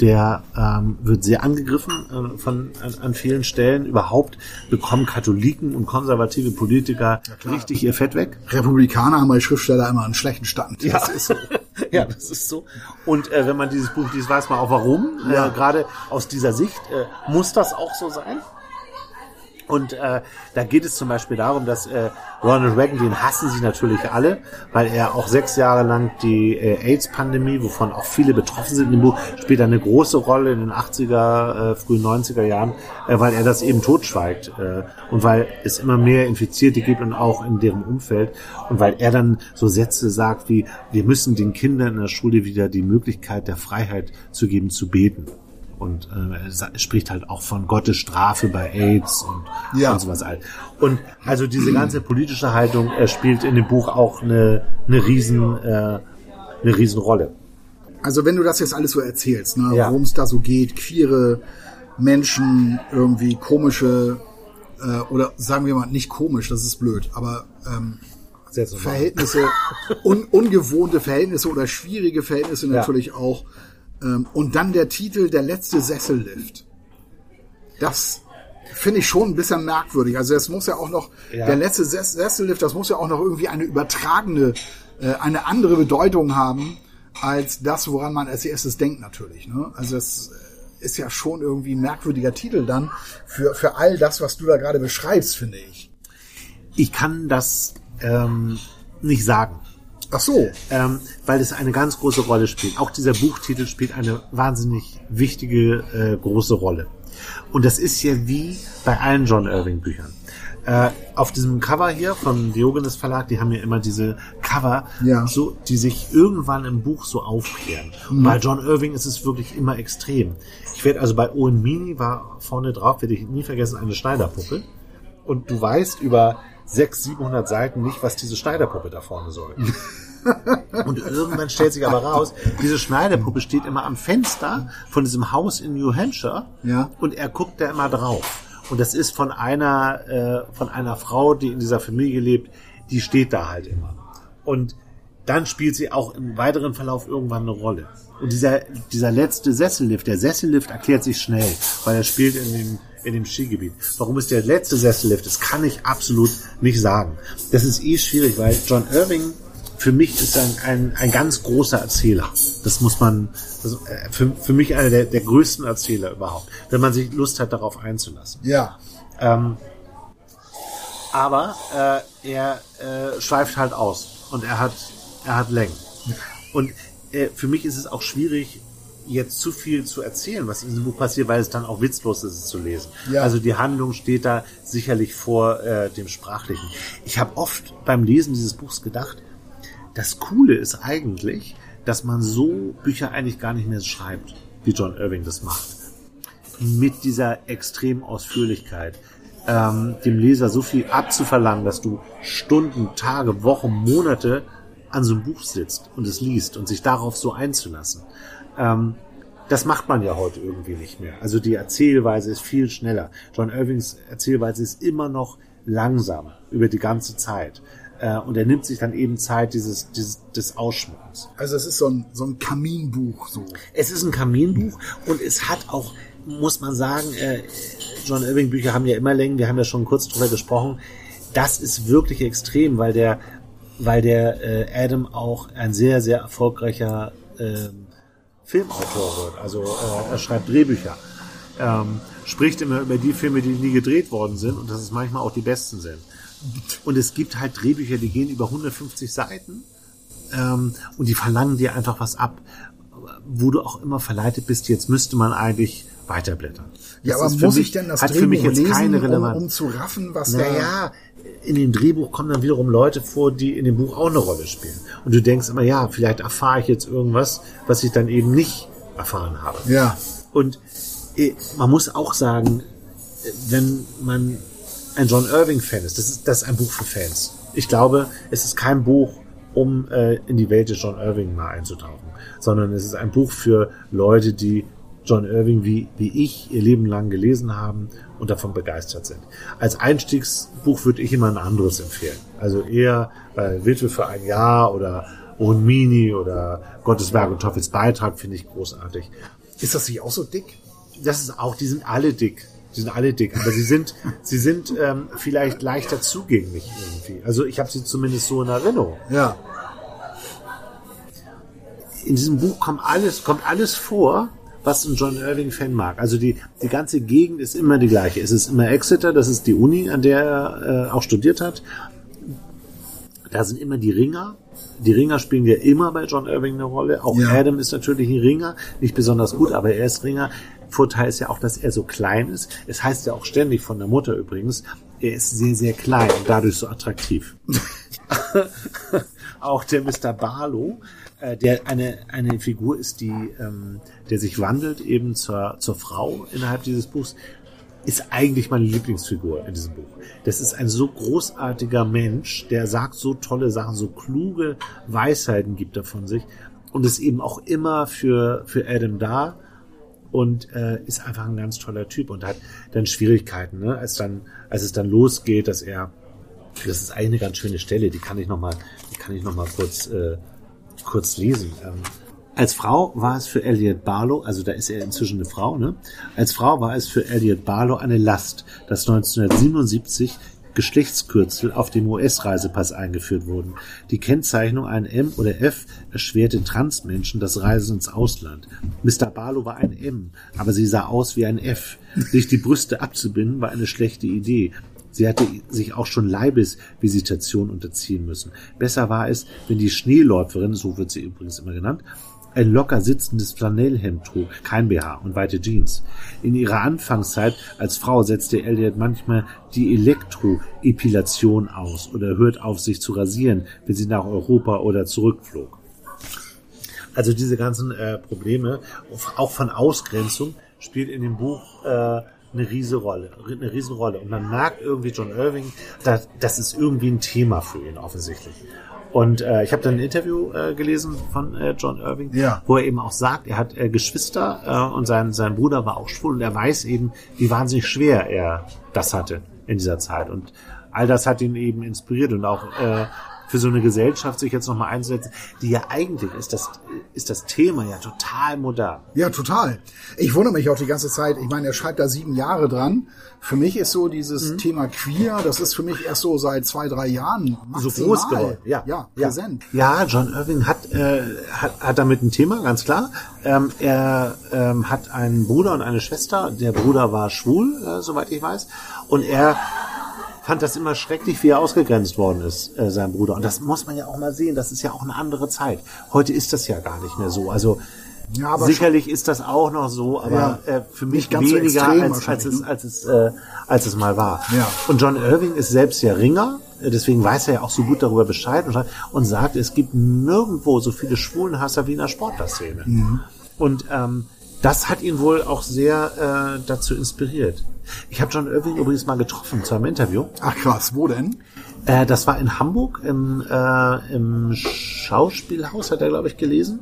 der ähm, wird sehr angegriffen äh, von an, an vielen Stellen. Überhaupt bekommen Katholiken und konservative Politiker ja, richtig ihr Fett weg. Republikaner haben bei Schriftsteller immer einen schlechten Stand. Ja. Das ist so. [laughs] ja, das ist so. Und äh, wenn man dieses Buch liest, weiß man auch warum. Ja. Äh, Gerade aus dieser Sicht äh, muss das auch so sein. Und äh, da geht es zum Beispiel darum, dass äh, Ronald Reagan, den hassen sie natürlich alle, weil er auch sechs Jahre lang die äh, AIDS-Pandemie, wovon auch viele betroffen sind im Buch, spielt eine große Rolle in den 80er, äh, frühen 90er Jahren, äh, weil er das eben totschweigt äh, und weil es immer mehr Infizierte gibt und auch in deren Umfeld. Und weil er dann so Sätze sagt wie, wir müssen den Kindern in der Schule wieder die Möglichkeit der Freiheit zu geben, zu beten und äh, spricht halt auch von Gottes Strafe bei AIDS und, ja. und sowas all. Und also diese ganze politische Haltung äh, spielt in dem Buch auch eine, eine riesen äh, eine riesen Rolle. Also wenn du das jetzt alles so erzählst, ne, ja. worum es da so geht, queere Menschen, irgendwie komische äh, oder sagen wir mal nicht komisch, das ist blöd, aber ähm, Verhältnisse, un, ungewohnte Verhältnisse oder schwierige Verhältnisse natürlich ja. auch und dann der Titel Der letzte Sessellift. Das finde ich schon ein bisschen merkwürdig. Also es muss ja auch noch, ja. der letzte Sessellift, das muss ja auch noch irgendwie eine übertragene, äh, eine andere Bedeutung haben, als das, woran man als erstes denkt natürlich. Ne? Also es ist ja schon irgendwie ein merkwürdiger Titel dann für, für all das, was du da gerade beschreibst, finde ich. Ich kann das ähm, nicht sagen. Ach so. Ähm, weil es eine ganz große Rolle spielt. Auch dieser Buchtitel spielt eine wahnsinnig wichtige, äh, große Rolle. Und das ist ja wie bei allen John Irving Büchern. Äh, auf diesem Cover hier vom Diogenes Verlag, die haben ja immer diese Cover, ja. so, die sich irgendwann im Buch so aufklären. Mhm. Bei John Irving ist es wirklich immer extrem. Ich werde also bei Owen Meany war vorne drauf, werde ich nie vergessen, eine Schneiderpuppe. Und du weißt über 600, 700 Seiten nicht, was diese Schneiderpuppe da vorne soll. [laughs] Und irgendwann stellt sich aber raus, diese Schneiderpuppe steht immer am Fenster von diesem Haus in New Hampshire ja. und er guckt da immer drauf. Und das ist von einer, äh, von einer Frau, die in dieser Familie lebt, die steht da halt immer. Und dann spielt sie auch im weiteren Verlauf irgendwann eine Rolle. Und dieser, dieser letzte Sessellift, der Sessellift erklärt sich schnell, weil er spielt in dem, in dem Skigebiet. Warum ist der letzte Sessellift? Das kann ich absolut nicht sagen. Das ist eh schwierig, weil John Irving für mich ist ein, ein, ein ganz großer Erzähler. Das muss man, äh, für, für mich einer der, der größten Erzähler überhaupt, wenn man sich Lust hat, darauf einzulassen. Ja. Ähm, aber äh, er äh, schweift halt aus und er hat, er hat Längen. Und äh, für mich ist es auch schwierig, jetzt zu viel zu erzählen, was in diesem Buch passiert, weil es dann auch witzlos ist, es zu lesen. Ja. Also die Handlung steht da sicherlich vor äh, dem Sprachlichen. Ich habe oft beim Lesen dieses Buchs gedacht, das Coole ist eigentlich, dass man so Bücher eigentlich gar nicht mehr schreibt, wie John Irving das macht. Mit dieser extremen Ausführlichkeit, ähm, dem Leser so viel abzuverlangen, dass du Stunden, Tage, Wochen, Monate an so einem Buch sitzt und es liest und sich darauf so einzulassen. Ähm, das macht man ja heute irgendwie nicht mehr. Also die Erzählweise ist viel schneller. John Irvings Erzählweise ist immer noch langsam über die ganze Zeit. Äh, und er nimmt sich dann eben Zeit dieses, dieses des Ausschmuckens. Also es ist so ein, so ein Kaminbuch so. Es ist ein Kaminbuch und es hat auch, muss man sagen, äh, John Irving Bücher haben ja immer Längen, wir haben ja schon kurz drüber gesprochen. Das ist wirklich extrem, weil der weil der äh, Adam auch ein sehr, sehr erfolgreicher äh, Filmautor wird. Also äh, er schreibt Drehbücher. Ähm, spricht immer über die Filme, die nie gedreht worden sind und dass es manchmal auch die besten sind. Und es gibt halt Drehbücher, die gehen über 150 Seiten ähm, und die verlangen dir einfach was ab, wo du auch immer verleitet bist, jetzt müsste man eigentlich weiterblättern. Ja, aber muss mich, ich denn das Drehbuch lesen, um, um, zu raffen, was naja, da... Naja, in dem Drehbuch kommen dann wiederum Leute vor, die in dem Buch auch eine Rolle spielen. Und du denkst immer, ja, vielleicht erfahre ich jetzt irgendwas, was ich dann eben nicht erfahren habe. Ja. Und äh, man muss auch sagen, wenn man ein John Irving-Fan ist, das ist, das ist ein Buch für Fans. Ich glaube, es ist kein Buch, um äh, in die Welt des John Irving mal einzutauchen, sondern es ist ein Buch für Leute, die John Irving wie, wie ich ihr Leben lang gelesen haben und davon begeistert sind. Als Einstiegsbuch würde ich immer ein anderes empfehlen. Also eher äh, Witwe für ein Jahr oder Owen Mini oder Gottes Werk und Teufels Beitrag finde ich großartig. Ist das nicht auch so dick? Das ist auch, die sind alle dick. Die sind alle dick, aber sie sind, [laughs] sie sind ähm, vielleicht leichter zugänglich irgendwie. Also ich habe sie zumindest so in Erinnerung. Ja. In diesem Buch kommt alles, kommt alles vor, was ein John Irving-Fan mag. Also die, die ganze Gegend ist immer die gleiche. Es ist immer Exeter, das ist die Uni, an der er äh, auch studiert hat. Da sind immer die Ringer. Die Ringer spielen ja immer bei John Irving eine Rolle. Auch ja. Adam ist natürlich ein Ringer, nicht besonders gut, aber er ist Ringer. Vorteil ist ja auch, dass er so klein ist. Es heißt ja auch ständig von der Mutter übrigens, er ist sehr, sehr klein und dadurch so attraktiv. [laughs] auch der Mr. Barlow, äh, der eine, eine Figur ist, die, ähm, der sich wandelt eben zur, zur Frau innerhalb dieses Buchs, ist eigentlich meine Lieblingsfigur in diesem Buch. Das ist ein so großartiger Mensch, der sagt so tolle Sachen, so kluge Weisheiten gibt er von sich und ist eben auch immer für, für Adam da und äh, ist einfach ein ganz toller Typ und hat dann Schwierigkeiten, ne? als dann, als es dann losgeht, dass er, das ist eigentlich eine ganz schöne Stelle, die kann ich noch mal, die kann ich noch mal kurz äh, kurz lesen. Ähm, als Frau war es für Elliot Barlow, also da ist er inzwischen eine Frau, ne? Als Frau war es für Elliot Barlow eine Last, dass 1977 Geschlechtskürzel auf dem US-Reisepass eingeführt wurden. Die Kennzeichnung ein M oder F erschwerte Transmenschen das Reisen ins Ausland. Mr. Barlow war ein M, aber sie sah aus wie ein F. Sich die Brüste abzubinden war eine schlechte Idee. Sie hatte sich auch schon Leibesvisitation unterziehen müssen. Besser war es, wenn die Schneeläuferin, so wird sie übrigens immer genannt, ein locker sitzendes Flanellhemd trug, kein BH und weite Jeans. In ihrer Anfangszeit als Frau setzte Elliot manchmal die Elektroepilation aus oder hört auf, sich zu rasieren, wenn sie nach Europa oder zurückflog. Also diese ganzen äh, Probleme, auch von Ausgrenzung, spielt in dem Buch äh, eine riese Rolle, eine riesen Rolle. Und man merkt irgendwie John Irving, dass, das ist irgendwie ein Thema für ihn offensichtlich. Und äh, ich habe dann ein Interview äh, gelesen von äh, John Irving, ja. wo er eben auch sagt, er hat äh, Geschwister äh, und sein, sein Bruder war auch schwul und er weiß eben, wie wahnsinnig schwer er das hatte in dieser Zeit. Und all das hat ihn eben inspiriert und auch äh, für so eine Gesellschaft sich jetzt nochmal einzusetzen, die ja eigentlich ist das, ist das Thema ja total modern. Ja, total. Ich wundere mich auch die ganze Zeit. Ich meine, er schreibt da sieben Jahre dran. Für mich ist so dieses mhm. Thema queer, das ist für mich erst so seit zwei, drei Jahren maximal. so groß geworden. Ja, ja, präsent. Ja, John Irving hat, äh, hat, hat damit ein Thema, ganz klar. Ähm, er ähm, hat einen Bruder und eine Schwester. Der Bruder war schwul, äh, soweit ich weiß. Und er fand das immer schrecklich, wie er ausgegrenzt worden ist, äh, sein Bruder. Und das muss man ja auch mal sehen. Das ist ja auch eine andere Zeit. Heute ist das ja gar nicht mehr so. Also ja, sicherlich ist das auch noch so, aber ja, äh, für mich weniger so als, als es als es äh, als es mal war. Ja. Und John Irving ist selbst ja Ringer, äh, deswegen weiß er ja auch so gut darüber Bescheid und, und sagt, es gibt nirgendwo so viele Schwulenhasser wie in der Sportlerszene. Mhm. Und ähm, das hat ihn wohl auch sehr äh, dazu inspiriert. Ich habe John Irving übrigens mal getroffen zu einem Interview. Ach krass, wo denn? Äh, das war in Hamburg im, äh, im Schauspielhaus, hat er, glaube ich, gelesen.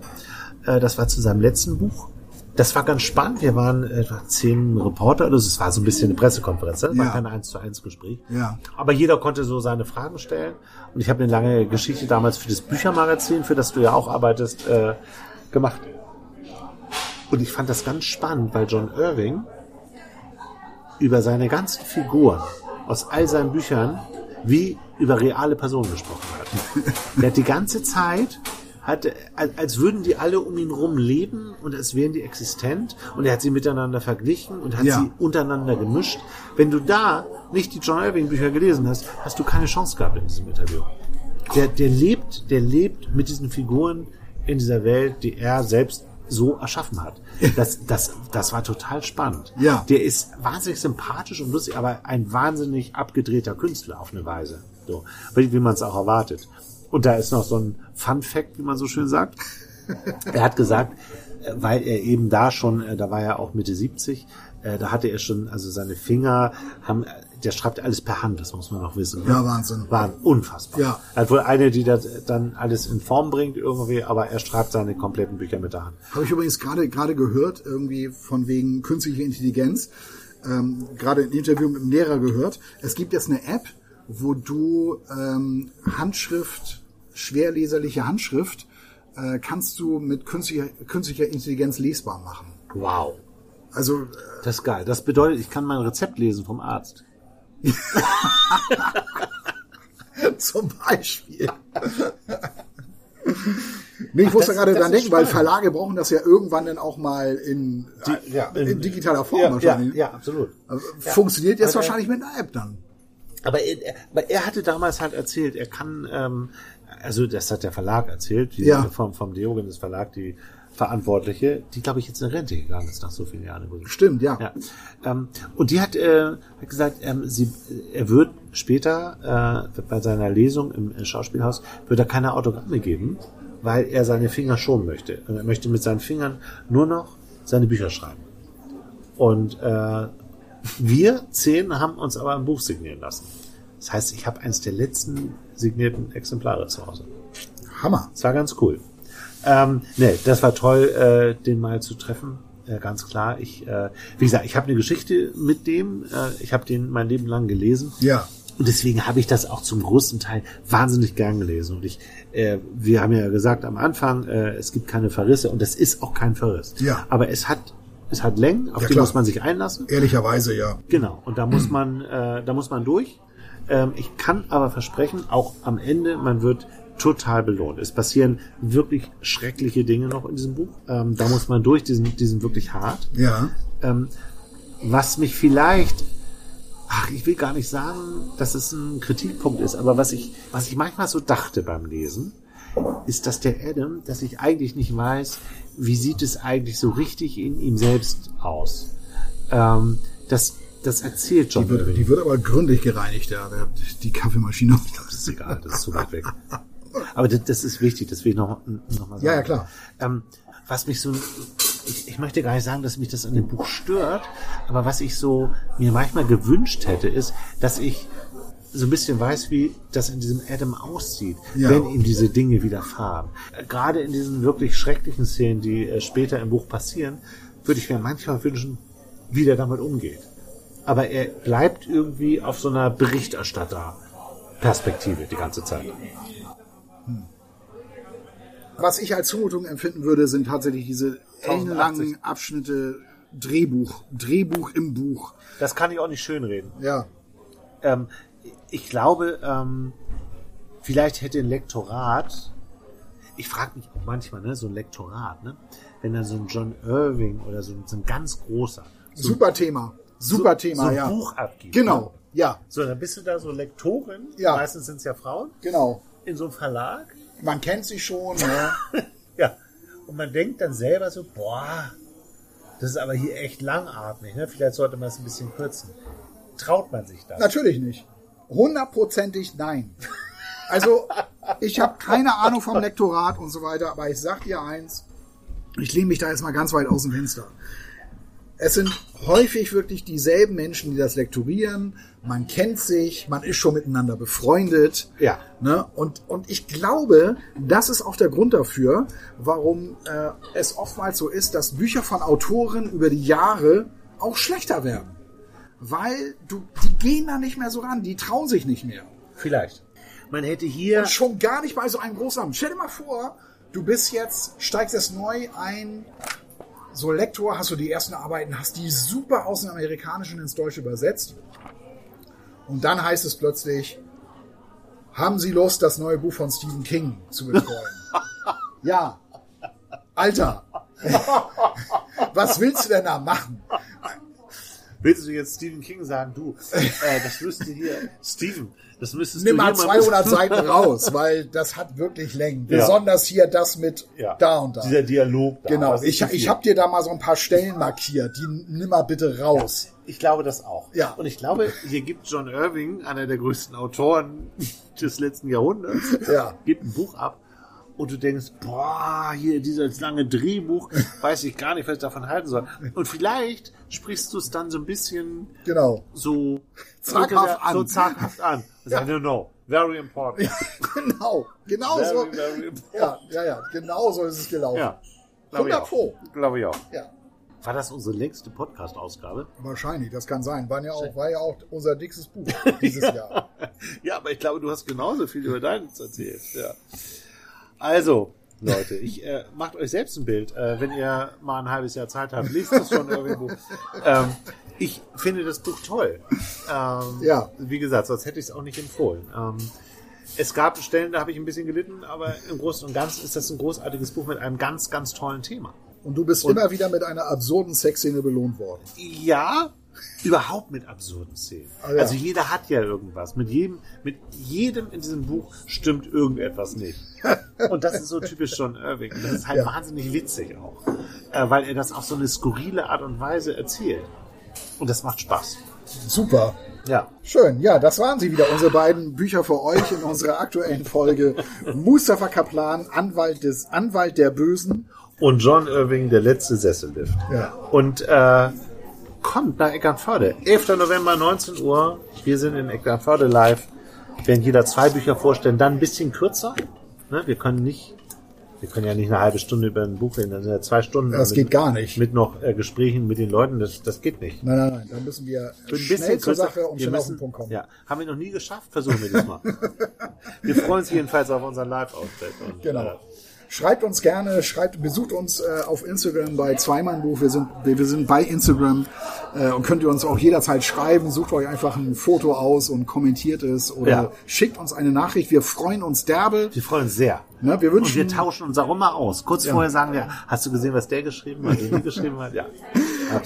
Äh, das war zu seinem letzten Buch. Das war ganz spannend. Wir waren etwa zehn Reporter, also es war so ein bisschen eine Pressekonferenz, ne? war ja. kein eins zu eins Gespräch. Ja. Aber jeder konnte so seine Fragen stellen. Und ich habe eine lange Geschichte damals für das Büchermagazin, für das du ja auch arbeitest, äh, gemacht. Und ich fand das ganz spannend, weil John Irving über seine ganzen Figuren aus all seinen Büchern wie über reale Personen gesprochen hat. [laughs] Der hat die ganze Zeit hat, als würden die alle um ihn rum leben und als wären die existent und er hat sie miteinander verglichen und hat ja. sie untereinander gemischt. Wenn du da nicht die John Irving Bücher gelesen hast, hast du keine Chance gehabt in diesem Interview. Der, der lebt, der lebt mit diesen Figuren in dieser Welt, die er selbst so erschaffen hat. Das, das, das war total spannend. Ja. Der ist wahnsinnig sympathisch und lustig, aber ein wahnsinnig abgedrehter Künstler auf eine Weise. So, wie, man es auch erwartet. Und da ist noch so ein Fun Fact, wie man so schön sagt. [laughs] er hat gesagt, äh, weil er eben da schon, äh, da war er auch Mitte 70, äh, da hatte er schon, also seine Finger haben, der schreibt alles per Hand, das muss man noch wissen. Ja, Wahnsinn. War unfassbar. Ja. Er hat wohl eine, die das dann alles in Form bringt irgendwie, aber er schreibt seine kompletten Bücher mit der Hand. Habe ich übrigens gerade gerade gehört, irgendwie von wegen künstlicher Intelligenz, ähm, gerade ein Interview mit einem Lehrer gehört. Es gibt jetzt eine App, wo du ähm, Handschrift schwerleserliche Handschrift äh, kannst du mit künstlicher, künstlicher Intelligenz lesbar machen. Wow. Also. Äh, das ist geil. Das bedeutet, ich kann mein Rezept lesen vom Arzt. [laughs] Zum Beispiel. Nee, ich Ach, muss da gerade dran denken, spannend. weil Verlage brauchen das ja irgendwann dann auch mal in, Die, ja, in, in digitaler Form ja, wahrscheinlich. Ja, ja absolut. Funktioniert jetzt wahrscheinlich mit einer App dann. Aber er, aber er hatte damals halt erzählt, er kann, ähm, also das hat der Verlag erzählt, die, ja. vom, vom Diogenes Verlag, die Verantwortliche, die glaube ich jetzt in Rente gegangen ist nach so vielen Jahren übrigens. Stimmt, ja. ja. Ähm, und die hat, äh, hat gesagt, ähm, sie, er wird später äh, bei seiner Lesung im Schauspielhaus wird er keine Autogramme geben, weil er seine Finger schonen möchte. Und er möchte mit seinen Fingern nur noch seine Bücher schreiben. Und äh, wir zehn haben uns aber ein Buch signieren lassen. Das heißt, ich habe eines der letzten signierten Exemplare zu Hause. Hammer. Das war ganz cool. Ähm, nee, das war toll, äh, den mal zu treffen. Äh, ganz klar. Ich, äh, wie gesagt, ich habe eine Geschichte mit dem. Äh, ich habe den mein Leben lang gelesen. Ja. Und deswegen habe ich das auch zum größten Teil wahnsinnig gern gelesen. Und ich, äh, wir haben ja gesagt am Anfang, äh, es gibt keine Verrisse und das ist auch kein Verriss. Ja. Aber es hat es hat Längen, auf ja, die klar. muss man sich einlassen. Ehrlicherweise, ja. Genau. Und da muss man, äh, da muss man durch. Ähm, ich kann aber versprechen, auch am Ende, man wird total belohnt. Es passieren wirklich schreckliche Dinge noch in diesem Buch. Ähm, da muss man durch, die sind, die sind wirklich hart. Ja. Ähm, was mich vielleicht, ach, ich will gar nicht sagen, dass es ein Kritikpunkt ist, aber was ich, was ich manchmal so dachte beim Lesen, ist, dass der Adam, dass ich eigentlich nicht weiß, wie sieht es eigentlich so richtig in ihm selbst aus. Ähm, das, das erzählt John die wird, die wird aber gründlich gereinigt, ja, die Kaffeemaschine. Ich glaube, das ist egal, das ist zu weit weg. [laughs] Aber das, das ist wichtig, das will ich noch, noch mal sagen. Ja, ja, klar. Ähm, was mich so, ich, ich möchte gar nicht sagen, dass mich das an dem Buch stört, aber was ich so mir manchmal gewünscht hätte, ist, dass ich so ein bisschen weiß, wie das in diesem Adam aussieht, ja. wenn ihm diese Dinge widerfahren. Gerade in diesen wirklich schrecklichen Szenen, die äh, später im Buch passieren, würde ich mir manchmal wünschen, wie der damit umgeht. Aber er bleibt irgendwie auf so einer Berichterstatter-Perspektive die ganze Zeit. Was ich als Zumutung empfinden würde, sind tatsächlich diese ellenlangen Abschnitte Drehbuch, Drehbuch im Buch. Das kann ich auch nicht schönreden. Ja. Ähm, ich glaube, ähm, vielleicht hätte ein Lektorat, ich frage mich auch manchmal, ne, so ein Lektorat, ne, wenn da so ein John Irving oder so, so ein ganz großer. So, Super Thema. Super so, Thema, so ein ja. Buch abgibt. Genau, ne? ja. So, dann bist du da so Lektorin. Ja. Meistens sind es ja Frauen. Genau. In so einem Verlag. Man kennt sie schon, ne? [laughs] ja. Und man denkt dann selber so, boah, das ist aber hier echt langatmig, ne? Vielleicht sollte man es ein bisschen kürzen. Traut man sich das? Natürlich nicht. Hundertprozentig nein. Also, ich habe keine Ahnung vom Lektorat und so weiter, aber ich sag dir eins, ich lehne mich da jetzt mal ganz weit aus dem Fenster. Es sind häufig wirklich dieselben Menschen, die das lektorieren. Man kennt sich, man ist schon miteinander befreundet. Ja. Ne? Und, und ich glaube, das ist auch der Grund dafür, warum äh, es oftmals so ist, dass Bücher von Autoren über die Jahre auch schlechter werden weil du, die gehen da nicht mehr so ran, die trauen sich nicht mehr. Vielleicht. Man hätte hier. Und schon gar nicht bei so einem Großamt. Stell dir mal vor, du bist jetzt, steigst jetzt neu ein, so Lektor, hast du die ersten Arbeiten, hast die super aus dem Amerikanischen ins Deutsche übersetzt. Und dann heißt es plötzlich, Haben Sie Lust, das neue Buch von Stephen King zu betreuen? [laughs] ja. Alter. [laughs] Was willst du denn da machen? Willst du jetzt Stephen King sagen, du, äh, das müsste hier, [laughs] Stephen, das müsstest Nimm du mal 200 Seiten raus, weil das hat wirklich Längen. Ja. Besonders hier das mit ja. da und da. Dieser Dialog. Da, genau. Ich, ich habe dir da mal so ein paar Stellen markiert. Die nimm mal bitte raus. Ja, ich glaube das auch. Ja. Und ich glaube, hier gibt John Irving, einer der größten Autoren des letzten Jahrhunderts, ja. gibt ein Buch ab und du denkst, boah, hier dieses lange Drehbuch, [laughs] weiß ich gar nicht, was ich davon halten soll. Und vielleicht sprichst du es dann so ein bisschen genau. so [laughs] zaghaft an. So zaghaft an. [laughs] Ja. Don't know. Very important. Ja, genau, genau very, so. Very. Ja, ja, ja, genau so ist es gelaufen. Ja, 100 Pro. Glaube ich auch. Ja. War das unsere längste Podcast-Ausgabe? Wahrscheinlich, das kann sein. War ja auch, war ja auch unser dickstes Buch dieses Jahr. ja, aber ich glaube, du hast genauso viel über deins erzählt. Ja. Also, Leute, ich äh, macht euch selbst ein Bild, äh, wenn ihr mal ein halbes Jahr Zeit habt, lest es schon irgendwo. ähm, ich finde das Buch toll. Ähm, ja. Wie gesagt, sonst hätte ich es auch nicht empfohlen. Ähm, es gab Stellen, da habe ich ein bisschen gelitten, aber im Großen und Ganzen ist das ein großartiges Buch mit einem ganz, ganz tollen Thema. Und du bist und, immer wieder mit einer absurden Sexszene belohnt worden. Ja, überhaupt mit absurden Szenen. Ah, ja. Also jeder hat ja irgendwas. Mit jedem, mit jedem in diesem Buch stimmt irgendetwas nicht. Und das ist so typisch John Irving. Und das ist halt ja. wahnsinnig witzig auch. Äh, weil er das auf so eine skurrile Art und Weise erzählt. Und das macht Spaß. Super. Ja. Schön. Ja, das waren sie wieder, unsere beiden Bücher für euch in unserer aktuellen Folge. Mustafa Kaplan, Anwalt des, Anwalt der Bösen. Und John Irving, der letzte Sessellift. Ja. Und, äh, kommt nach Eckernförde. 11. November, 19 Uhr. Wir sind in Eckernförde live. Wir werden jeder zwei Bücher vorstellen, dann ein bisschen kürzer. Ne? Wir können nicht, wir können ja nicht eine halbe Stunde über ein Buch reden, dann sind ja zwei Stunden. Das mit, geht gar nicht. Mit noch äh, Gesprächen mit den Leuten, das, das geht nicht. Nein, nein, nein, dann müssen wir schnell zur Sache und schnell auf den Punkt kommen. Ja, haben wir noch nie geschafft, versuchen wir das mal. [laughs] wir freuen uns jedenfalls auf unseren Live-Auftritt. Genau. Äh, Schreibt uns gerne, schreibt, besucht uns äh, auf Instagram bei Zweimannbuch. Wir sind, wir, wir sind bei Instagram äh, und könnt ihr uns auch jederzeit schreiben. Sucht euch einfach ein Foto aus und kommentiert es oder ja. schickt uns eine Nachricht. Wir freuen uns derbe. Wir freuen uns sehr. Ne, wir wünschen, und wir tauschen uns auch immer aus. Kurz ja. vorher sagen wir, hast du gesehen, was der geschrieben hat, der geschrieben hat? [laughs] Ja.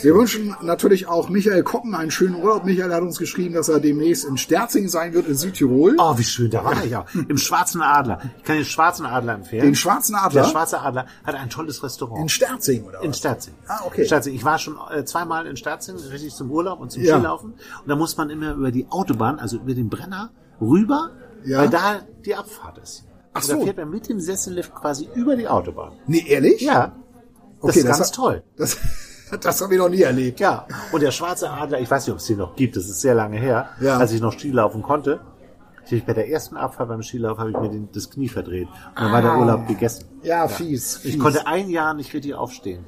Wir wünschen natürlich auch Michael Koppen einen schönen Urlaub. Michael hat uns geschrieben, dass er demnächst in Sterzing sein wird in Südtirol. Oh, wie schön, da war ich auch. Im Schwarzen Adler. Ich kann den Schwarzen Adler empfehlen. Den Schwarzen Adler? Der Schwarze Adler hat ein tolles Restaurant. In Sterzing, oder was? In Sterzing. Ah, okay. In Sterzing. Ich war schon äh, zweimal in Sterzing, richtig zum Urlaub und zum ja. Skilaufen. Und da muss man immer über die Autobahn, also über den Brenner, rüber, ja. weil da die Abfahrt ist. Ach so. Da fährt man mit dem Sessellift quasi über die Autobahn. Nee, ehrlich? Ja. Das okay, ist das ganz hat, toll. Das, [laughs] [laughs] das habe ich noch nie erlebt. Ja. Und der schwarze Adler, ich weiß nicht, ob es den noch gibt, das ist sehr lange her, ja. als ich noch Skilaufen konnte. Ich bei der ersten Abfahrt beim Skilauf habe ich mir den, das Knie verdreht. Und dann ah. war der ah. Urlaub gegessen. Ja, ja. Fies, fies. Ich konnte ein Jahr nicht richtig aufstehen.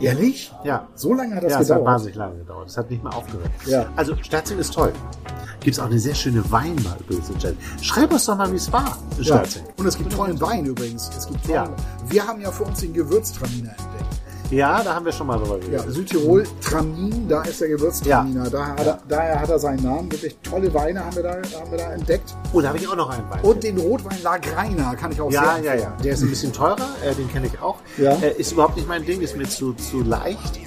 Ehrlich? Ja. So lange hat das ja, gedauert? Ja, es hat wahnsinnig lange gedauert. Es hat nicht mehr aufgehört. Ja. Also, Sterzing ist toll. Gibt es auch eine sehr schöne Weinbar übrigens in Sterzing. Schreib uns doch mal, wie es war in Sterzing. Ja. Und es gibt tollen Wein übrigens. Es gibt tollen. Ja. Wir haben ja für uns den Gewürztraminer entdeckt. Ja, da haben wir schon mal drüber geredet. Ja, Südtirol, Tramin, da ist der Gewürztraminer. Ja. Da hat er, daher hat er seinen Namen. Wirklich tolle Weine haben wir da, haben wir da entdeckt. Oh, da habe ich auch noch einen Wein. Und den Rotwein Lagreiner kann ich auch ja, sehr Ja, ja, ja. Der ist ein bisschen teurer, äh, den kenne ich auch. Ja. Äh, ist überhaupt nicht mein Ding, ist mir zu, zu leicht.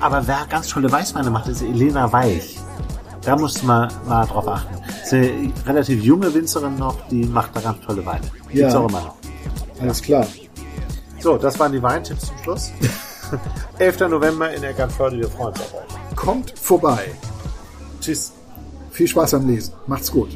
Aber wer ganz tolle Weißweine macht, ist Elena Weich. Da muss man mal drauf achten. Ist eine relativ junge Winzerin noch, die macht da ganz tolle Weine. Gibt's ja. auch immer noch. Alles klar. So, das waren die Weintipps zum Schluss. [laughs] [laughs] 11. November in Eckernförde, wir freuen uns auf euch. Kommt vorbei. Tschüss. Viel Spaß am Lesen. Macht's gut.